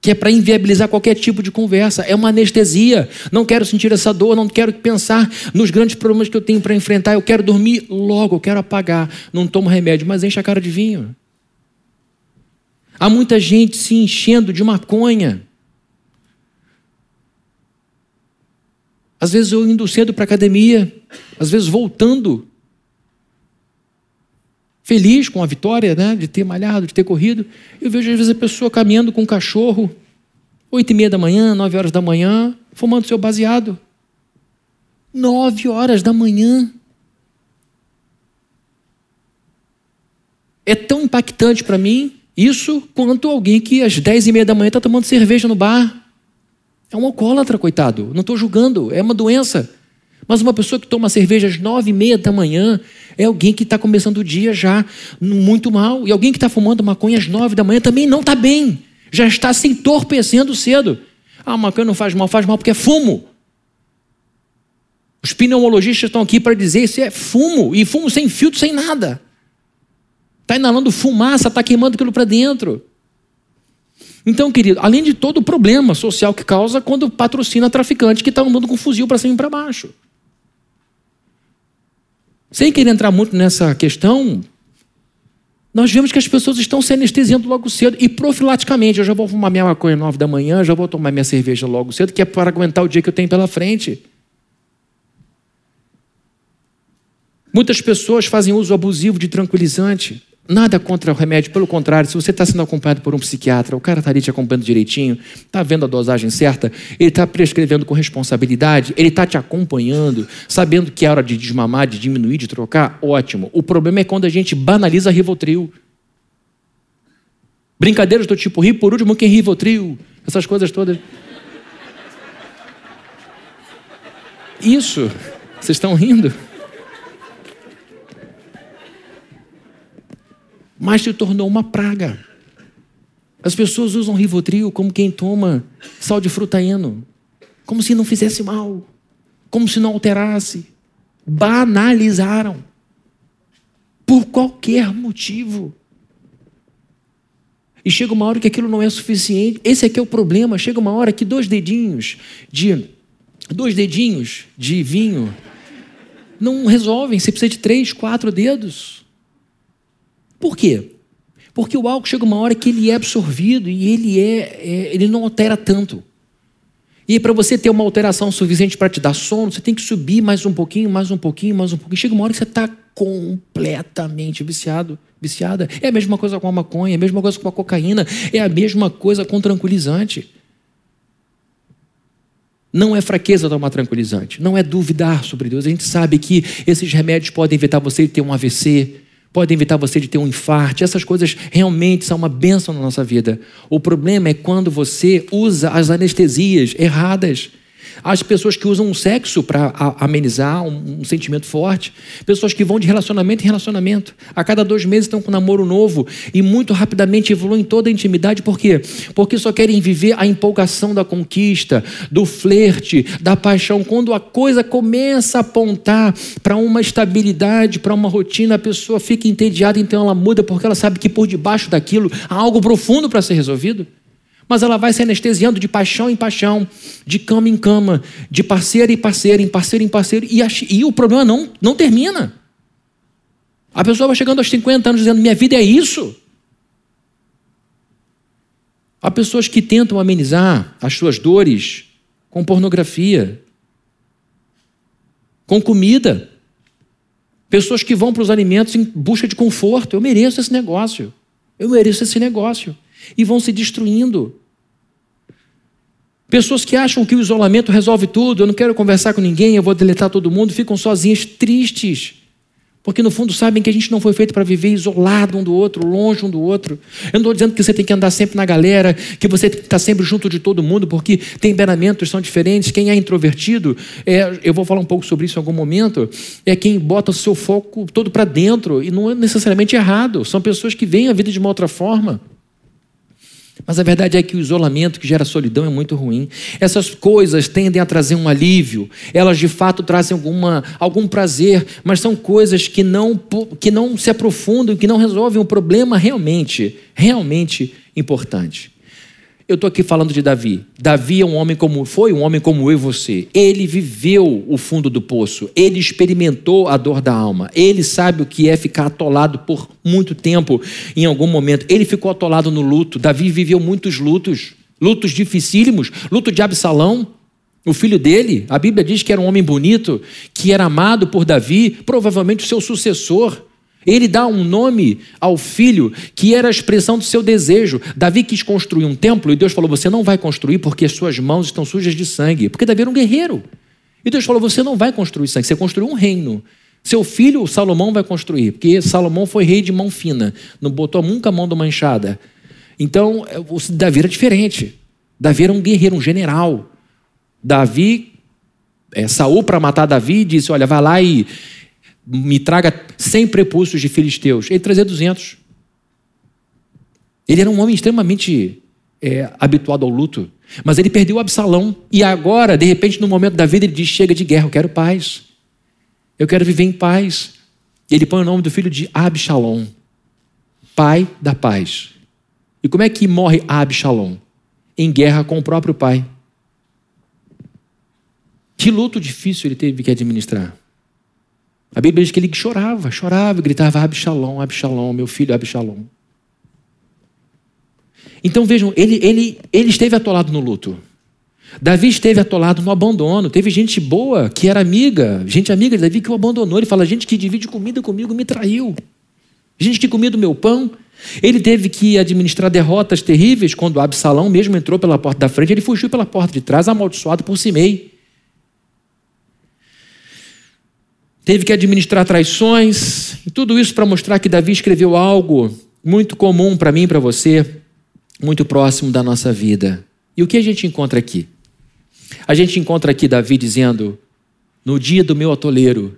que é para inviabilizar qualquer tipo de conversa, é uma anestesia. Não quero sentir essa dor, não quero pensar nos grandes problemas que eu tenho para enfrentar, eu quero dormir logo, eu quero apagar. Não tomo remédio, mas enche a cara de vinho. Há muita gente se enchendo de maconha Às vezes eu indo cedo para a academia, às vezes voltando, feliz com a vitória, né, de ter malhado, de ter corrido. Eu vejo às vezes a pessoa caminhando com um cachorro, oito e meia da manhã, nove horas da manhã, fumando seu baseado. Nove horas da manhã. É tão impactante para mim isso quanto alguém que às dez e meia da manhã está tomando cerveja no bar. É um alcoólatra, coitado. Não estou julgando, é uma doença. Mas uma pessoa que toma cerveja às nove e meia da manhã é alguém que está começando o dia já muito mal. E alguém que está fumando maconha às nove da manhã também não está bem. Já está se entorpecendo cedo. Ah, maconha não faz mal, faz mal porque é fumo. Os pneumologistas estão aqui para dizer isso é fumo, e fumo sem filtro, sem nada. Está inalando fumaça, está queimando aquilo para dentro. Então, querido, além de todo o problema social que causa quando patrocina traficante que está andando com fuzil para cima e para baixo. Sem querer entrar muito nessa questão, nós vemos que as pessoas estão se anestesiando logo cedo e profilaticamente. Eu já vou fumar minha maconha às nove da manhã, já vou tomar minha cerveja logo cedo, que é para aguentar o dia que eu tenho pela frente. Muitas pessoas fazem uso abusivo de tranquilizante. Nada contra o remédio, pelo contrário, se você está sendo acompanhado por um psiquiatra, o cara está ali te acompanhando direitinho, está vendo a dosagem certa, ele está prescrevendo com responsabilidade, ele está te acompanhando, sabendo que é hora de desmamar, de diminuir, de trocar, ótimo. O problema é quando a gente banaliza Rivotril. Brincadeiras do tipo, ri por último quem Rivotril, essas coisas todas. Isso, vocês estão rindo? Mas se tornou uma praga. As pessoas usam Rivotril como quem toma sal de frutaeno, como se não fizesse mal, como se não alterasse. Banalizaram. Por qualquer motivo. E chega uma hora que aquilo não é suficiente. Esse aqui é o problema. Chega uma hora que dois dedinhos de dois dedinhos de vinho não resolvem. Você precisa de três, quatro dedos. Por quê? Porque o álcool chega uma hora que ele é absorvido e ele, é, é ele não altera tanto. E para você ter uma alteração suficiente para te dar sono, você tem que subir mais um pouquinho, mais um pouquinho, mais um pouquinho. Chega uma hora que você está completamente viciado, viciada. É a mesma coisa com a maconha, é a mesma coisa com a cocaína, é a mesma coisa com tranquilizante. Não é fraqueza tomar tranquilizante, não é duvidar sobre Deus. A gente sabe que esses remédios podem evitar você ter um AVC, podem evitar você de ter um infarto. Essas coisas realmente são uma bênção na nossa vida. O problema é quando você usa as anestesias erradas. As pessoas que usam o sexo para amenizar um, um, sentimento forte. Pessoas que vão de relacionamento em relacionamento. A cada dois meses estão com um namoro novo e muito rapidamente evoluem toda a intimidade. Por quê? Porque só querem viver a empolgação da conquista, do flerte, da paixão. Quando a coisa começa a apontar para uma estabilidade, para uma rotina, a pessoa fica entediada, então ela muda porque ela sabe que por debaixo daquilo há algo profundo para ser resolvido mas ela vai se anestesiando de paixão em paixão, de cama em cama, de parceiro em parceiro, em parceiro em parceiro, e, a, e o problema não, não termina. A pessoa vai chegando aos 50 anos dizendo: Minha vida é isso. Há pessoas que tentam amenizar as suas dores com pornografia, com comida. Pessoas que vão para os alimentos em busca de conforto. Eu mereço esse negócio. Eu mereço esse negócio. E vão se destruindo. Pessoas que acham que o isolamento resolve tudo, eu não quero conversar com ninguém, eu vou deletar todo mundo, ficam sozinhas, tristes. Porque no fundo sabem que a gente não foi feito para viver isolado um do outro, longe um do outro. Eu não estou dizendo que você tem que andar sempre na galera, que você tem que estar sempre junto de todo mundo, porque temperamentos são diferentes. Quem é introvertido, é, eu vou falar um pouco sobre isso em algum momento, é quem bota o seu foco todo para dentro, e não é necessariamente errado. São pessoas que veem a vida de uma outra forma. Mas a verdade é que o isolamento que gera solidão é muito ruim. Essas coisas tendem a trazer um alívio, elas de fato trazem alguma, algum prazer, mas são coisas que não, que não se aprofundam, que não resolvem um problema realmente, realmente importante. Eu estou aqui falando de Davi. Davi é um homem como foi um homem como eu e você. Ele viveu o fundo do poço. Ele experimentou a dor da alma. Ele sabe o que é ficar atolado por muito tempo em algum momento. Ele ficou atolado no luto. Davi viveu muitos lutos, lutos dificílimos, luto de Absalão. O filho dele, a Bíblia diz que era um homem bonito, que era amado por Davi, provavelmente o seu sucessor. Ele dá um nome ao filho que era a expressão do seu desejo. Davi quis construir um templo e Deus falou: Você não vai construir porque as suas mãos estão sujas de sangue. Porque Davi era um guerreiro. E Deus falou: Você não vai construir sangue, você construiu um reino. Seu filho, Salomão, vai construir, porque Salomão foi rei de mão fina, não botou nunca a mão do manchada. Então, o Davi era diferente. Davi era um guerreiro, um general. Davi, é, Saul, para matar Davi, disse: Olha, vai lá e me traga 100 prepúcios de filisteus. Ele trazia 200. Ele era um homem extremamente é, habituado ao luto. Mas ele perdeu Absalão. E agora, de repente, no momento da vida, ele diz: Chega de guerra, eu quero paz. Eu quero viver em paz. E ele põe o nome do filho de Absalom, pai da paz. E como é que morre Absalom? Em guerra com o próprio pai. Que luto difícil ele teve que administrar. A Bíblia diz que ele chorava, chorava, gritava: Absalom, Absalom, meu filho Absalom. Então vejam, ele, ele, ele esteve atolado no luto. Davi esteve atolado no abandono. Teve gente boa que era amiga, gente amiga de Davi que o abandonou. Ele fala: gente que divide comida comigo me traiu. Gente que comia do meu pão. Ele teve que administrar derrotas terríveis quando Absalão mesmo entrou pela porta da frente. Ele fugiu pela porta de trás, amaldiçoado por Simei. Teve que administrar traições. E tudo isso para mostrar que Davi escreveu algo muito comum para mim e para você muito próximo da nossa vida. E o que a gente encontra aqui? A gente encontra aqui Davi dizendo: No dia do meu atoleiro,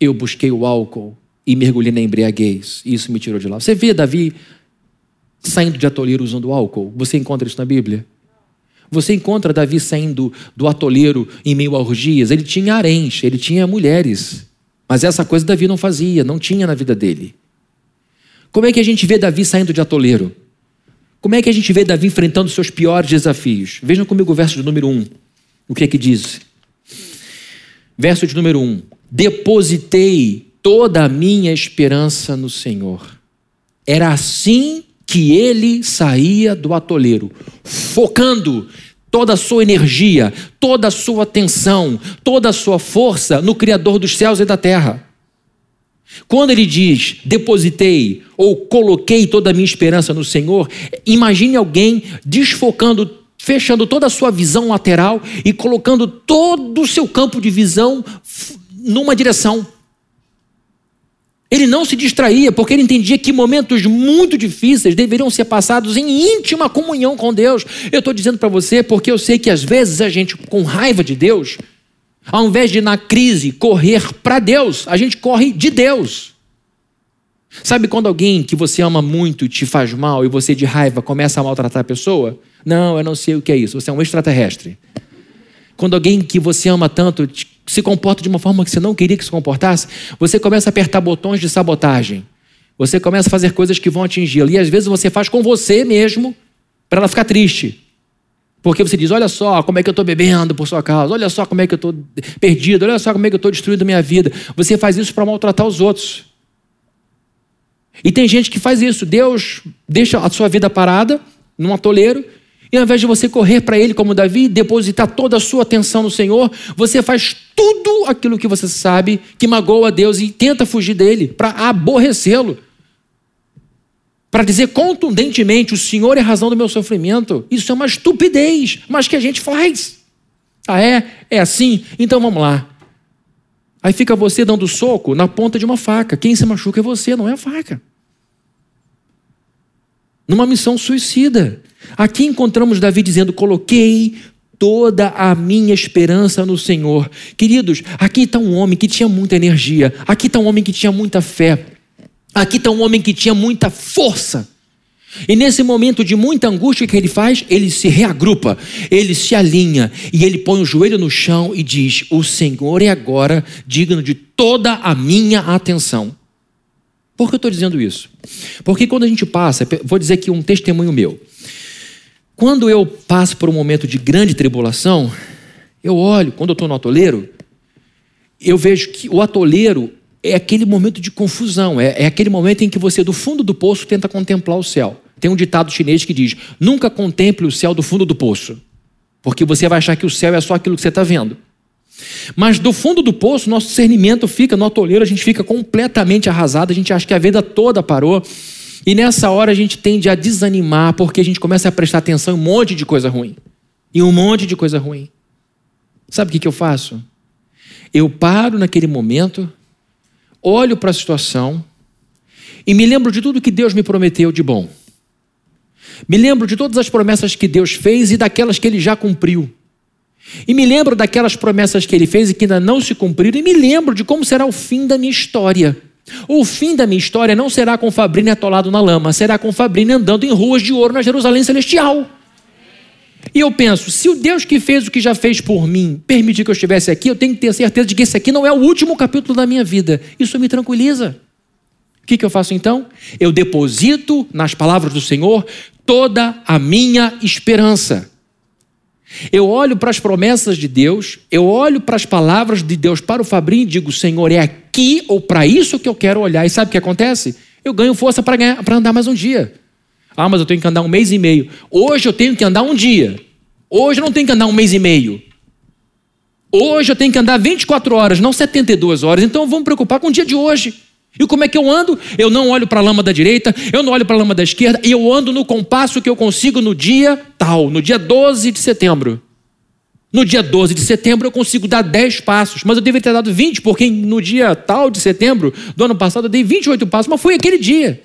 eu busquei o álcool e mergulhei na embriaguez. E isso me tirou de lá. Você vê Davi saindo de atoleiro usando álcool? Você encontra isso na Bíblia? Você encontra Davi saindo do atoleiro em meio a orgias? Ele tinha haréns, ele tinha mulheres. Mas essa coisa Davi não fazia, não tinha na vida dele. Como é que a gente vê Davi saindo de atoleiro? Como é que a gente vê Davi enfrentando seus piores desafios? Vejam comigo o verso de número 1. O que é que diz? Verso de número 1. Depositei toda a minha esperança no Senhor. Era assim que ele saía do atoleiro, focando toda a sua energia, toda a sua atenção, toda a sua força no Criador dos céus e da terra. Quando ele diz depositei ou coloquei toda a minha esperança no Senhor, imagine alguém desfocando, fechando toda a sua visão lateral e colocando todo o seu campo de visão numa direção. Ele não se distraía, porque ele entendia que momentos muito difíceis deveriam ser passados em íntima comunhão com Deus. Eu estou dizendo para você porque eu sei que às vezes a gente, com raiva de Deus, ao invés de, na crise, correr para Deus, a gente corre de Deus. Sabe quando alguém que você ama muito te faz mal e você, de raiva, começa a maltratar a pessoa? Não, eu não sei o que é isso. Você é um extraterrestre. Quando alguém que você ama tanto se comporta de uma forma que você não queria que se comportasse, você começa a apertar botões de sabotagem. Você começa a fazer coisas que vão atingi-la. E às vezes você faz com você mesmo para ela ficar triste. Porque você diz: olha só como é que eu estou bebendo por sua causa, olha só como é que eu estou perdido, olha só como é que eu estou destruindo minha vida. Você faz isso para maltratar os outros. E tem gente que faz isso. Deus deixa a sua vida parada num atoleiro, e ao invés de você correr para Ele como Davi, depositar toda a sua atenção no Senhor, você faz tudo aquilo que você sabe que magoa a Deus e tenta fugir dele para aborrecê-lo para dizer contundentemente: o Senhor é a razão do meu sofrimento. Isso é uma estupidez, mas que a gente faz. Ah, é? É assim? Então vamos lá. Aí fica você dando soco na ponta de uma faca. Quem se machuca é você, não é a faca. Numa missão suicida. Aqui encontramos Davi dizendo: Coloquei toda a minha esperança no Senhor. Queridos, aqui está um homem que tinha muita energia, aqui está um homem que tinha muita fé, Aqui está um homem que tinha muita força. E nesse momento de muita angústia, que ele faz? Ele se reagrupa, ele se alinha e ele põe o joelho no chão e diz: O Senhor é agora digno de toda a minha atenção. Por que eu estou dizendo isso? Porque quando a gente passa, vou dizer aqui um testemunho meu. Quando eu passo por um momento de grande tribulação, eu olho, quando eu estou no atoleiro, eu vejo que o atoleiro é aquele momento de confusão, é, é aquele momento em que você, do fundo do poço, tenta contemplar o céu. Tem um ditado chinês que diz: nunca contemple o céu do fundo do poço, porque você vai achar que o céu é só aquilo que você está vendo. Mas do fundo do poço, nosso discernimento fica, no atoleiro, a gente fica completamente arrasado, a gente acha que a vida toda parou. E nessa hora a gente tende a desanimar, porque a gente começa a prestar atenção em um monte de coisa ruim. E um monte de coisa ruim. Sabe o que, que eu faço? Eu paro naquele momento olho para a situação e me lembro de tudo que Deus me prometeu de bom. Me lembro de todas as promessas que Deus fez e daquelas que ele já cumpriu. E me lembro daquelas promessas que ele fez e que ainda não se cumpriram, e me lembro de como será o fim da minha história. O fim da minha história não será com Fabrício atolado na lama, será com Fabrício andando em ruas de ouro na Jerusalém Celestial. E eu penso, se o Deus que fez o que já fez por mim permitir que eu estivesse aqui, eu tenho que ter certeza de que esse aqui não é o último capítulo da minha vida. Isso me tranquiliza. O que, que eu faço então? Eu deposito nas palavras do Senhor toda a minha esperança. Eu olho para as promessas de Deus, eu olho para as palavras de Deus para o Fabrinho e digo: Senhor, é aqui ou para isso que eu quero olhar. E sabe o que acontece? Eu ganho força para andar mais um dia. Ah, mas eu tenho que andar um mês e meio. Hoje eu tenho que andar um dia. Hoje eu não tenho que andar um mês e meio. Hoje eu tenho que andar 24 horas, não 72 horas. Então vamos preocupar com o dia de hoje. E como é que eu ando? Eu não olho para a lama da direita, eu não olho para a lama da esquerda, eu ando no compasso que eu consigo no dia tal, no dia 12 de setembro. No dia 12 de setembro eu consigo dar 10 passos, mas eu deveria ter dado 20, porque no dia tal de setembro do ano passado eu dei 28 passos, mas foi aquele dia.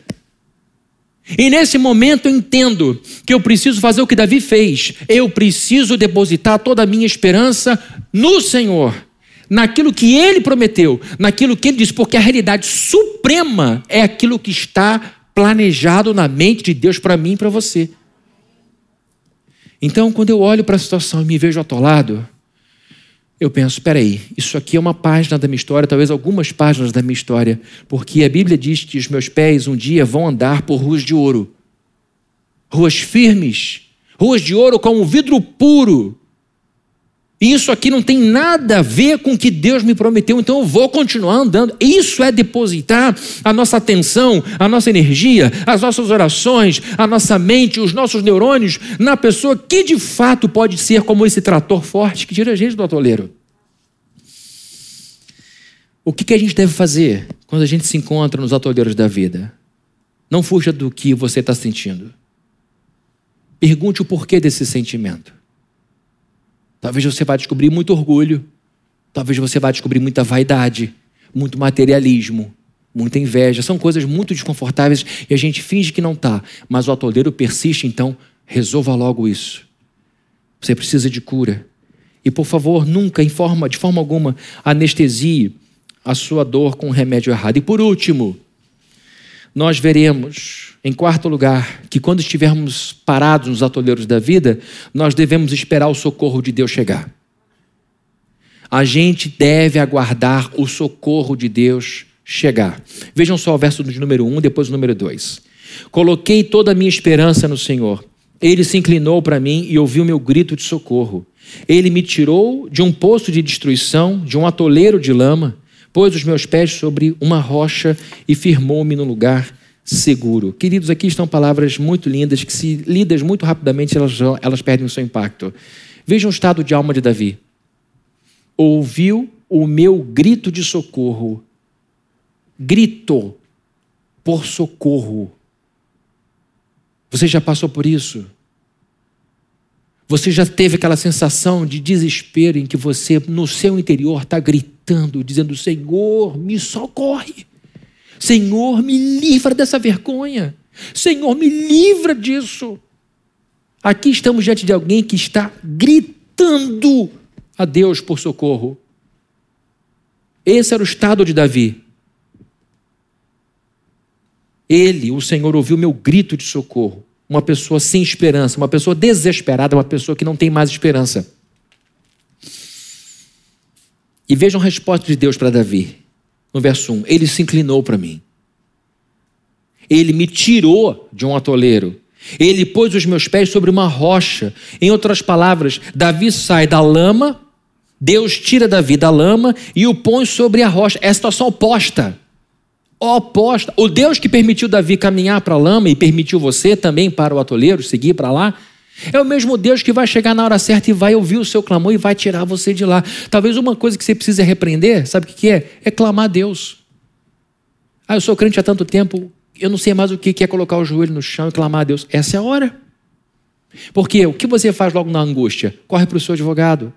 E nesse momento eu entendo que eu preciso fazer o que Davi fez. Eu preciso depositar toda a minha esperança no Senhor naquilo que ele prometeu, naquilo que ele disse, porque a realidade suprema é aquilo que está planejado na mente de Deus para mim e para você. Então, quando eu olho para a situação e me vejo atolado, eu penso: espera aí, isso aqui é uma página da minha história, talvez algumas páginas da minha história, porque a Bíblia diz que os meus pés um dia vão andar por ruas de ouro, ruas firmes, ruas de ouro com um vidro puro, isso aqui não tem nada a ver com o que Deus me prometeu, então eu vou continuar andando. Isso é depositar a nossa atenção, a nossa energia, as nossas orações, a nossa mente, os nossos neurônios na pessoa que de fato pode ser como esse trator forte que tira a gente do atoleiro. O que, que a gente deve fazer quando a gente se encontra nos atoleiros da vida? Não fuja do que você está sentindo. Pergunte o porquê desse sentimento. Talvez você vá descobrir muito orgulho. Talvez você vá descobrir muita vaidade, muito materialismo, muita inveja. São coisas muito desconfortáveis e a gente finge que não está. Mas o atoleiro persiste, então resolva logo isso. Você precisa de cura. E por favor, nunca, de forma alguma, anestesie a sua dor com um remédio errado. E por último, nós veremos, em quarto lugar, que quando estivermos parados nos atoleiros da vida, nós devemos esperar o socorro de Deus chegar. A gente deve aguardar o socorro de Deus chegar. Vejam só o verso de número 1, um, depois o número 2. Coloquei toda a minha esperança no Senhor. Ele se inclinou para mim e ouviu meu grito de socorro. Ele me tirou de um poço de destruição, de um atoleiro de lama pôs os meus pés sobre uma rocha e firmou-me no lugar seguro. Queridos, aqui estão palavras muito lindas que, se lidas muito rapidamente, elas, elas perdem o seu impacto. Vejam o estado de alma de Davi. Ouviu o meu grito de socorro. Gritou por socorro. Você já passou por isso? Você já teve aquela sensação de desespero em que você, no seu interior, está gritando, dizendo: Senhor, me socorre. Senhor, me livra dessa vergonha. Senhor, me livra disso. Aqui estamos diante de alguém que está gritando a Deus por socorro. Esse era o estado de Davi. Ele, o Senhor, ouviu meu grito de socorro uma pessoa sem esperança, uma pessoa desesperada, uma pessoa que não tem mais esperança. E vejam a resposta de Deus para Davi, no verso 1: Ele se inclinou para mim. Ele me tirou de um atoleiro. Ele pôs os meus pés sobre uma rocha. Em outras palavras, Davi sai da lama, Deus tira Davi da lama e o põe sobre a rocha. É a situação oposta oposta. O Deus que permitiu Davi caminhar para a lama e permitiu você também para o atoleiro seguir para lá, é o mesmo Deus que vai chegar na hora certa e vai ouvir o seu clamor e vai tirar você de lá. Talvez uma coisa que você precisa repreender, sabe o que é? É clamar a Deus. Ah, eu sou crente há tanto tempo, eu não sei mais o que é colocar o joelho no chão e clamar a Deus. Essa é a hora. Porque o que você faz logo na angústia? Corre para o seu advogado,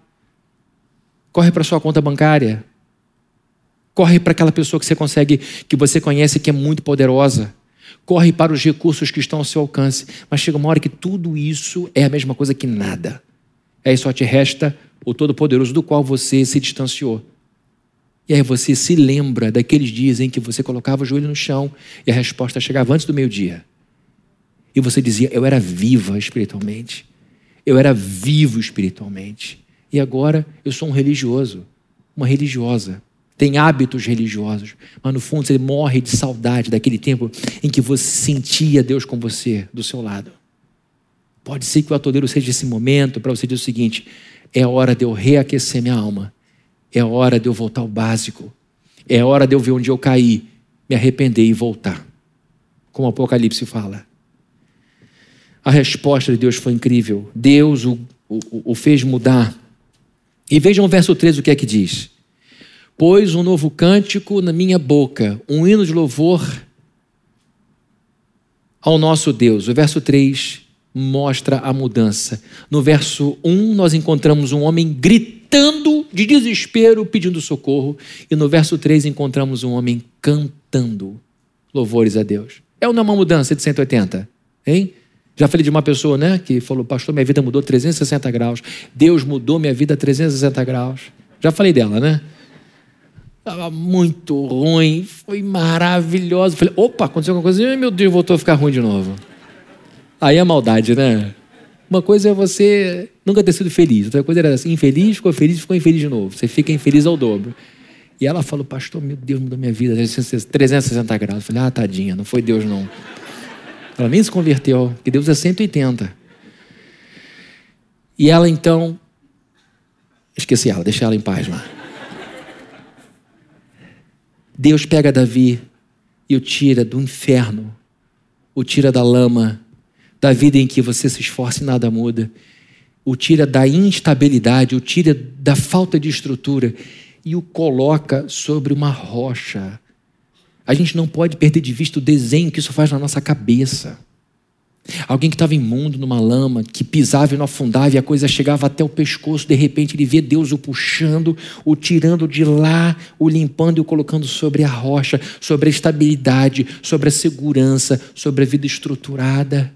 corre para a sua conta bancária, Corre para aquela pessoa que você consegue, que você conhece que é muito poderosa. Corre para os recursos que estão ao seu alcance. Mas chega uma hora que tudo isso é a mesma coisa que nada. Aí só te resta o Todo-Poderoso do qual você se distanciou. E aí você se lembra daqueles dias em que você colocava o joelho no chão e a resposta chegava antes do meio-dia. E você dizia: Eu era viva espiritualmente. Eu era vivo espiritualmente. E agora eu sou um religioso, uma religiosa. Tem hábitos religiosos, mas no fundo você morre de saudade daquele tempo em que você sentia Deus com você, do seu lado. Pode ser que o atoleiro seja esse momento para você dizer o seguinte: é hora de eu reaquecer minha alma, é hora de eu voltar ao básico, é hora de eu ver onde eu caí, me arrepender e voltar. Como o Apocalipse fala. A resposta de Deus foi incrível. Deus o, o, o fez mudar. E vejam o verso 13 o que é que diz. Pôs um novo cântico na minha boca, um hino de louvor ao nosso Deus. O verso 3 mostra a mudança. No verso 1, nós encontramos um homem gritando de desespero, pedindo socorro. E no verso 3, encontramos um homem cantando louvores a Deus. É uma mudança de 180, hein? Já falei de uma pessoa, né, que falou, pastor, minha vida mudou 360 graus. Deus mudou minha vida 360 graus. Já falei dela, né? Estava muito ruim, foi maravilhoso. Falei, opa, aconteceu alguma coisa. Meu Deus, voltou a ficar ruim de novo. Aí é maldade, né? Uma coisa é você nunca ter sido feliz, outra coisa era assim, infeliz, ficou feliz, ficou infeliz de novo. Você fica infeliz ao dobro. E ela falou, pastor, meu Deus, mudou minha vida 360 graus. Eu falei, ah, tadinha, não foi Deus não. Ela nem se converteu, que Deus é 180. E ela então. Esqueci ela, deixa ela em paz lá. Deus pega Davi e o tira do inferno, o tira da lama, da vida em que você se esforça e nada muda, o tira da instabilidade, o tira da falta de estrutura e o coloca sobre uma rocha a gente não pode perder de vista o desenho que isso faz na nossa cabeça. Alguém que estava imundo numa lama, que pisava e não afundava e a coisa chegava até o pescoço, de repente ele vê Deus o puxando, o tirando de lá, o limpando e o colocando sobre a rocha, sobre a estabilidade, sobre a segurança, sobre a vida estruturada.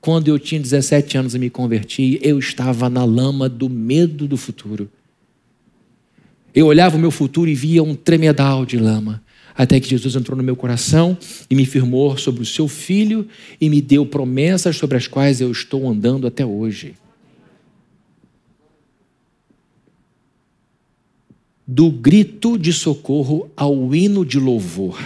Quando eu tinha 17 anos e me converti, eu estava na lama do medo do futuro. Eu olhava o meu futuro e via um tremedal de lama até que Jesus entrou no meu coração e me firmou sobre o seu filho e me deu promessas sobre as quais eu estou andando até hoje. Do grito de socorro ao hino de louvor,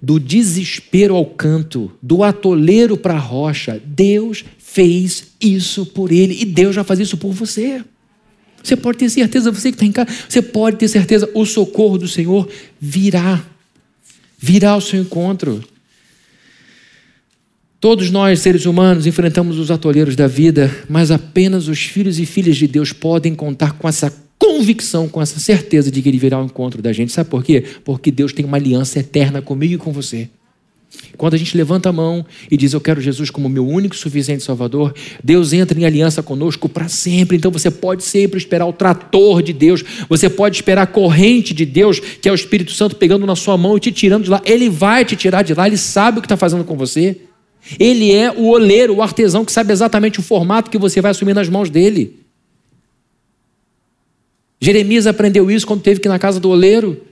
do desespero ao canto, do atoleiro para a rocha, Deus fez isso por ele e Deus vai fazer isso por você. Você pode ter certeza, você que está em casa, você pode ter certeza, o socorro do Senhor virá. Virá ao seu encontro. Todos nós, seres humanos, enfrentamos os atoleiros da vida, mas apenas os filhos e filhas de Deus podem contar com essa convicção, com essa certeza de que Ele virá ao encontro da gente. Sabe por quê? Porque Deus tem uma aliança eterna comigo e com você. Quando a gente levanta a mão e diz eu quero Jesus como meu único suficiente Salvador, Deus entra em aliança conosco para sempre. Então você pode sempre esperar o trator de Deus, você pode esperar a corrente de Deus, que é o Espírito Santo pegando na sua mão e te tirando de lá. Ele vai te tirar de lá, ele sabe o que está fazendo com você. Ele é o oleiro, o artesão que sabe exatamente o formato que você vai assumir nas mãos dele. Jeremias aprendeu isso quando teve que ir na casa do oleiro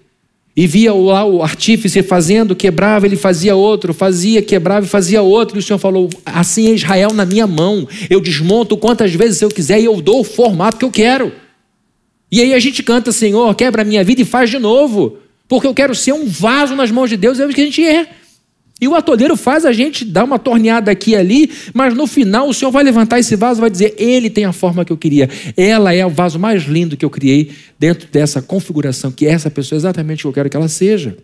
e via lá o artífice fazendo, quebrava, ele fazia outro, fazia, quebrava e fazia outro. E o Senhor falou: Assim é Israel na minha mão. Eu desmonto quantas vezes eu quiser e eu dou o formato que eu quero. E aí a gente canta: Senhor, quebra a minha vida e faz de novo. Porque eu quero ser um vaso nas mãos de Deus, é o que a gente é. E o atoleiro faz a gente dar uma torneada aqui e ali, mas no final o Senhor vai levantar esse vaso e vai dizer: Ele tem a forma que eu queria. Ela é o vaso mais lindo que eu criei dentro dessa configuração, que essa pessoa é exatamente o que eu quero que ela seja.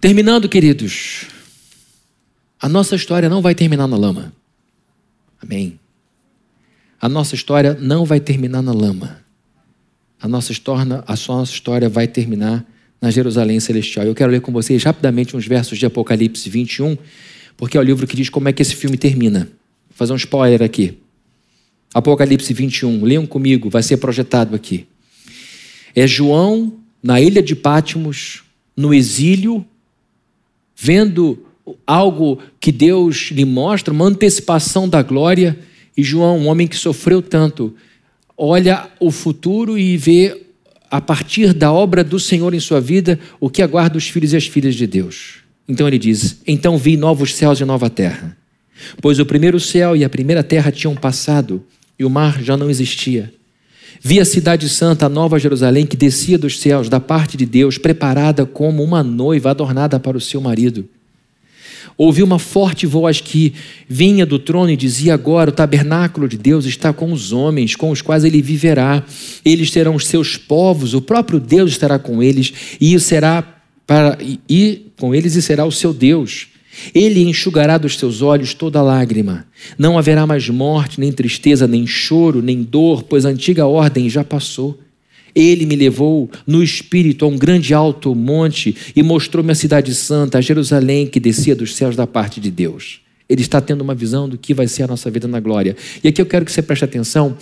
Terminando, queridos, a nossa história não vai terminar na lama. Amém. A nossa história não vai terminar na lama. A nossa história, a nossa história vai terminar na Jerusalém Celestial. Eu quero ler com vocês rapidamente uns versos de Apocalipse 21, porque é o livro que diz como é que esse filme termina. Vou fazer um spoiler aqui. Apocalipse 21, leiam comigo, vai ser projetado aqui. É João na ilha de Pátimos, no exílio, vendo algo que Deus lhe mostra, uma antecipação da glória, e João, um homem que sofreu tanto, olha o futuro e vê a partir da obra do Senhor em sua vida, o que aguarda os filhos e as filhas de Deus. Então ele diz: Então vi novos céus e nova terra. Pois o primeiro céu e a primeira terra tinham passado, e o mar já não existia. Vi a cidade santa, a nova Jerusalém, que descia dos céus, da parte de Deus, preparada como uma noiva adornada para o seu marido. Ouvi uma forte voz que vinha do trono e dizia: Agora o tabernáculo de Deus está com os homens, com os quais ele viverá. Eles serão os seus povos, o próprio Deus estará com eles, e será para e com eles e será o seu Deus. Ele enxugará dos seus olhos toda lágrima. Não haverá mais morte, nem tristeza, nem choro, nem dor, pois a antiga ordem já passou. Ele me levou no espírito a um grande alto monte e mostrou-me a cidade santa, a Jerusalém, que descia dos céus da parte de Deus. Ele está tendo uma visão do que vai ser a nossa vida na glória. E aqui eu quero que você preste atenção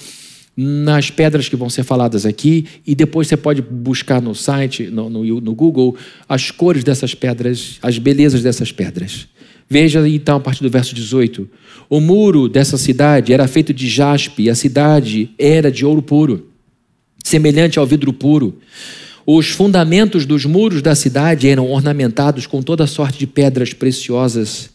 nas pedras que vão ser faladas aqui, e depois você pode buscar no site, no, no, no Google, as cores dessas pedras, as belezas dessas pedras. Veja então a partir do verso 18. O muro dessa cidade era feito de jaspe, e a cidade era de ouro puro, semelhante ao vidro puro. Os fundamentos dos muros da cidade eram ornamentados com toda sorte de pedras preciosas.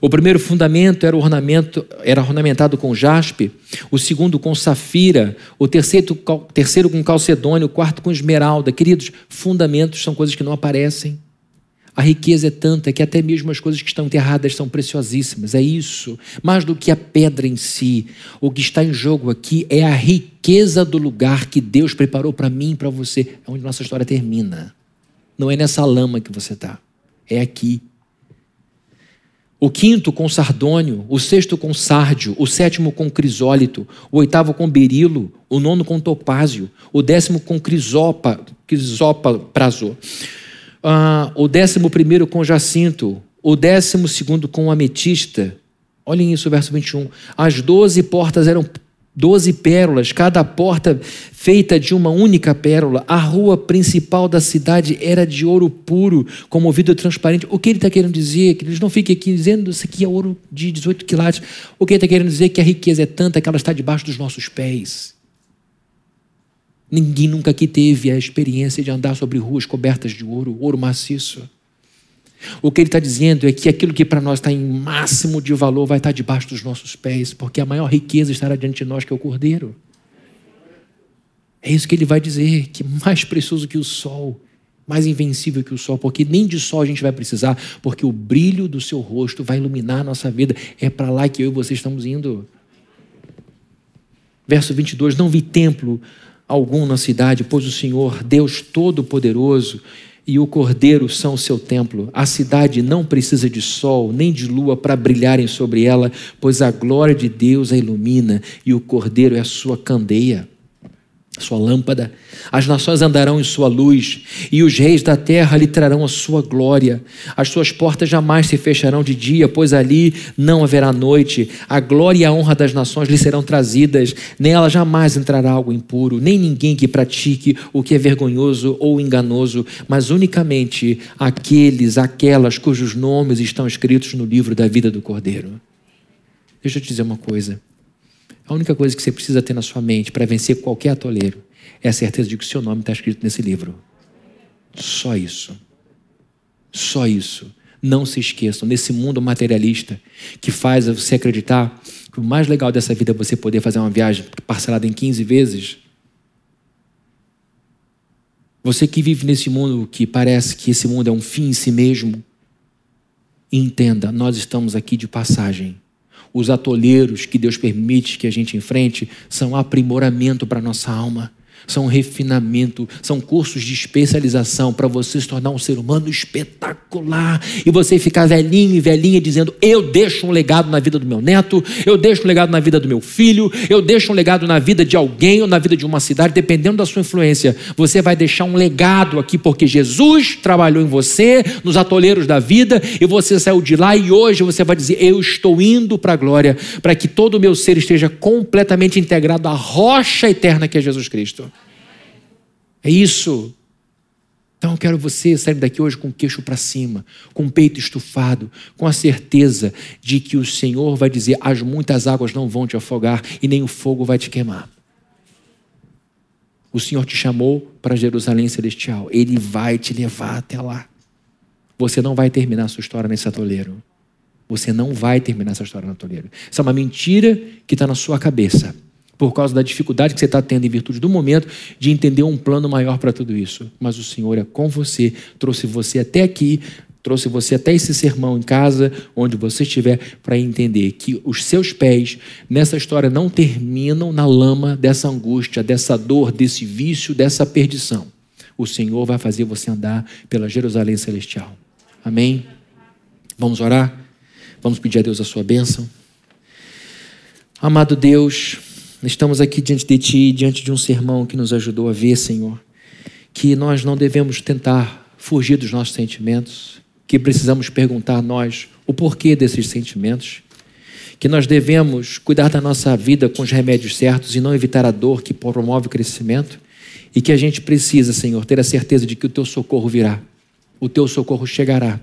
O primeiro fundamento era, ornamento, era ornamentado com jaspe, o segundo com safira, o terceiro, terceiro com calcedônio, o quarto com esmeralda. Queridos, fundamentos são coisas que não aparecem. A riqueza é tanta que até mesmo as coisas que estão enterradas são preciosíssimas. É isso. Mais do que a pedra em si. O que está em jogo aqui é a riqueza do lugar que Deus preparou para mim e para você. É onde nossa história termina. Não é nessa lama que você está. É aqui o quinto com sardônio, o sexto com sárdio, o sétimo com crisólito, o oitavo com berilo, o nono com topázio, o décimo com crisopa, crisopa prazo, uh, o décimo primeiro com jacinto, o décimo segundo com ametista. Olhem isso, verso 21. As doze portas eram doze pérolas, cada porta feita de uma única pérola. A rua principal da cidade era de ouro puro, como vidro transparente. O que ele está querendo dizer? Que eles não fiquem aqui dizendo isso aqui é ouro de 18 quilates. O que ele está querendo dizer é que a riqueza é tanta que ela está debaixo dos nossos pés. Ninguém nunca aqui teve a experiência de andar sobre ruas cobertas de ouro, ouro maciço. O que ele está dizendo é que aquilo que para nós está em máximo de valor vai estar debaixo dos nossos pés, porque a maior riqueza estará diante de nós, que é o Cordeiro. É isso que ele vai dizer, que mais precioso que o sol, mais invencível que o sol, porque nem de sol a gente vai precisar, porque o brilho do seu rosto vai iluminar a nossa vida. É para lá que eu e você estamos indo. Verso 22: Não vi templo algum na cidade, pois o Senhor, Deus Todo-Poderoso, e o cordeiro são o seu templo. A cidade não precisa de sol nem de lua para brilharem sobre ela, pois a glória de Deus a ilumina e o cordeiro é a sua candeia sua lâmpada. As nações andarão em sua luz, e os reis da terra lhe trarão a sua glória. As suas portas jamais se fecharão de dia, pois ali não haverá noite. A glória e a honra das nações lhe serão trazidas. Nela jamais entrará algo impuro, nem ninguém que pratique o que é vergonhoso ou enganoso, mas unicamente aqueles, aquelas cujos nomes estão escritos no livro da vida do Cordeiro. Deixa eu te dizer uma coisa. A única coisa que você precisa ter na sua mente para vencer qualquer atoleiro é a certeza de que o seu nome está escrito nesse livro. Só isso. Só isso. Não se esqueçam, nesse mundo materialista que faz você acreditar que o mais legal dessa vida é você poder fazer uma viagem parcelada em 15 vezes. Você que vive nesse mundo que parece que esse mundo é um fim em si mesmo, entenda, nós estamos aqui de passagem. Os atoleiros que Deus permite que a gente enfrente são aprimoramento para nossa alma são refinamento, são cursos de especialização para você se tornar um ser humano espetacular e você ficar velhinho e velhinha dizendo: Eu deixo um legado na vida do meu neto, eu deixo um legado na vida do meu filho, eu deixo um legado na vida de alguém ou na vida de uma cidade, dependendo da sua influência. Você vai deixar um legado aqui porque Jesus trabalhou em você, nos atoleiros da vida, e você saiu de lá e hoje você vai dizer: Eu estou indo para a glória, para que todo o meu ser esteja completamente integrado à rocha eterna que é Jesus Cristo. É isso. Então eu quero você sair daqui hoje com o queixo para cima, com o peito estufado, com a certeza de que o Senhor vai dizer: as muitas águas não vão te afogar e nem o fogo vai te queimar. O Senhor te chamou para Jerusalém celestial, Ele vai te levar até lá. Você não vai terminar a sua história nesse atoleiro. Você não vai terminar essa história no atoleiro. Isso é uma mentira que está na sua cabeça por causa da dificuldade que você está tendo em virtude do momento de entender um plano maior para tudo isso. Mas o Senhor é com você, trouxe você até aqui, trouxe você até esse sermão em casa, onde você estiver, para entender que os seus pés nessa história não terminam na lama dessa angústia, dessa dor, desse vício, dessa perdição. O Senhor vai fazer você andar pela Jerusalém celestial. Amém? Vamos orar? Vamos pedir a Deus a sua bênção. Amado Deus, Estamos aqui diante de Ti, diante de um sermão que nos ajudou a ver, Senhor, que nós não devemos tentar fugir dos nossos sentimentos, que precisamos perguntar nós o porquê desses sentimentos, que nós devemos cuidar da nossa vida com os remédios certos e não evitar a dor que promove o crescimento, e que a gente precisa, Senhor, ter a certeza de que o Teu socorro virá, o Teu socorro chegará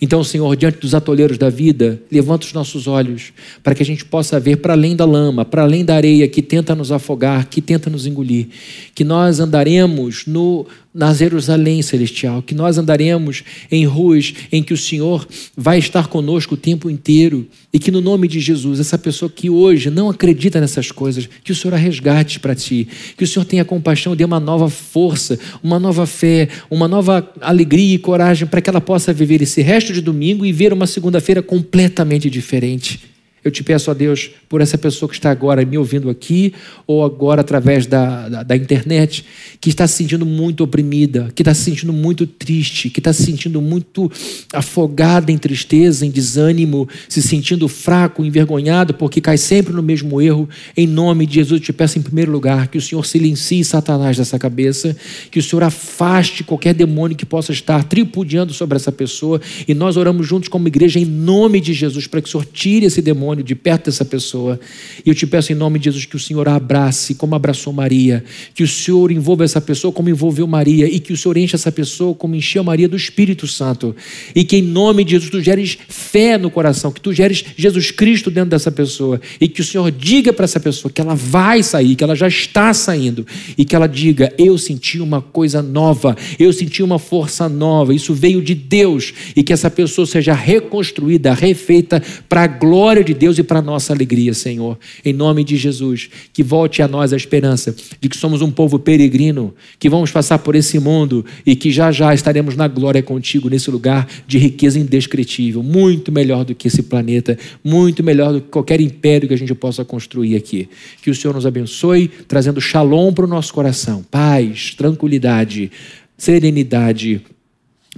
então, Senhor, diante dos atoleiros da vida, levanta os nossos olhos para que a gente possa ver para além da lama, para além da areia que tenta nos afogar, que tenta nos engolir. Que nós andaremos no, na Jerusalém celestial, que nós andaremos em ruas em que o Senhor vai estar conosco o tempo inteiro e que no nome de Jesus, essa pessoa que hoje não acredita nessas coisas, que o Senhor a resgate para ti, que o Senhor tenha compaixão, dê uma nova força, uma nova fé, uma nova alegria e coragem para que ela possa viver esse resto de domingo e ver uma segunda-feira completamente diferente. Eu te peço a Deus por essa pessoa que está agora me ouvindo aqui ou agora através da, da, da, internet, que está se sentindo muito oprimida, que está se sentindo muito triste, que está se sentindo muito afogada em tristeza, em desânimo, se sentindo fraco, envergonhado, porque cai sempre no mesmo erro. Em nome de Jesus, eu te peço em primeiro lugar que o Senhor silencie Satanás dessa cabeça, que o Senhor afaste qualquer demônio que possa estar tripudiando sobre essa pessoa e nós oramos juntos como igreja em nome de Jesus para que o Senhor tire esse demônio de perto dessa pessoa. E eu te peço em nome de Jesus que o Senhor abrace como abraçou Maria, que o Senhor envolva essa pessoa como envolveu Maria e que o Senhor encha essa pessoa como encheu Maria do Espírito Santo. E que em nome de Jesus tu geres fé no coração, que tu geres Jesus Cristo dentro dessa pessoa e que o Senhor diga para essa pessoa que ela vai sair, que ela já está saindo e que ela diga: "Eu senti uma coisa nova, eu senti uma força nova, isso veio de Deus" e que essa pessoa seja reconstruída, refeita para a glória de Deus Deus e para nossa alegria, Senhor. Em nome de Jesus, que volte a nós a esperança de que somos um povo peregrino, que vamos passar por esse mundo e que já já estaremos na glória contigo nesse lugar de riqueza indescritível, muito melhor do que esse planeta, muito melhor do que qualquer império que a gente possa construir aqui. Que o Senhor nos abençoe, trazendo shalom para o nosso coração, paz, tranquilidade, serenidade,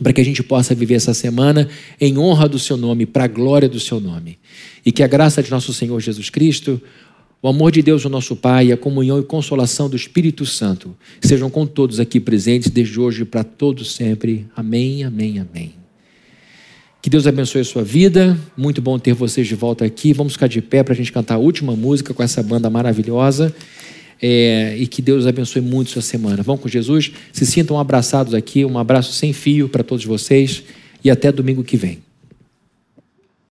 para que a gente possa viver essa semana em honra do seu nome, para a glória do seu nome. E que a graça de nosso Senhor Jesus Cristo, o amor de Deus, o nosso Pai, a comunhão e consolação do Espírito Santo sejam com todos aqui presentes, desde hoje para todos sempre. Amém, amém, amém. Que Deus abençoe a sua vida. Muito bom ter vocês de volta aqui. Vamos ficar de pé para a gente cantar a última música com essa banda maravilhosa. É, e que Deus abençoe muito sua semana. Vão com Jesus, se sintam abraçados aqui, um abraço sem fio para todos vocês e até domingo que vem.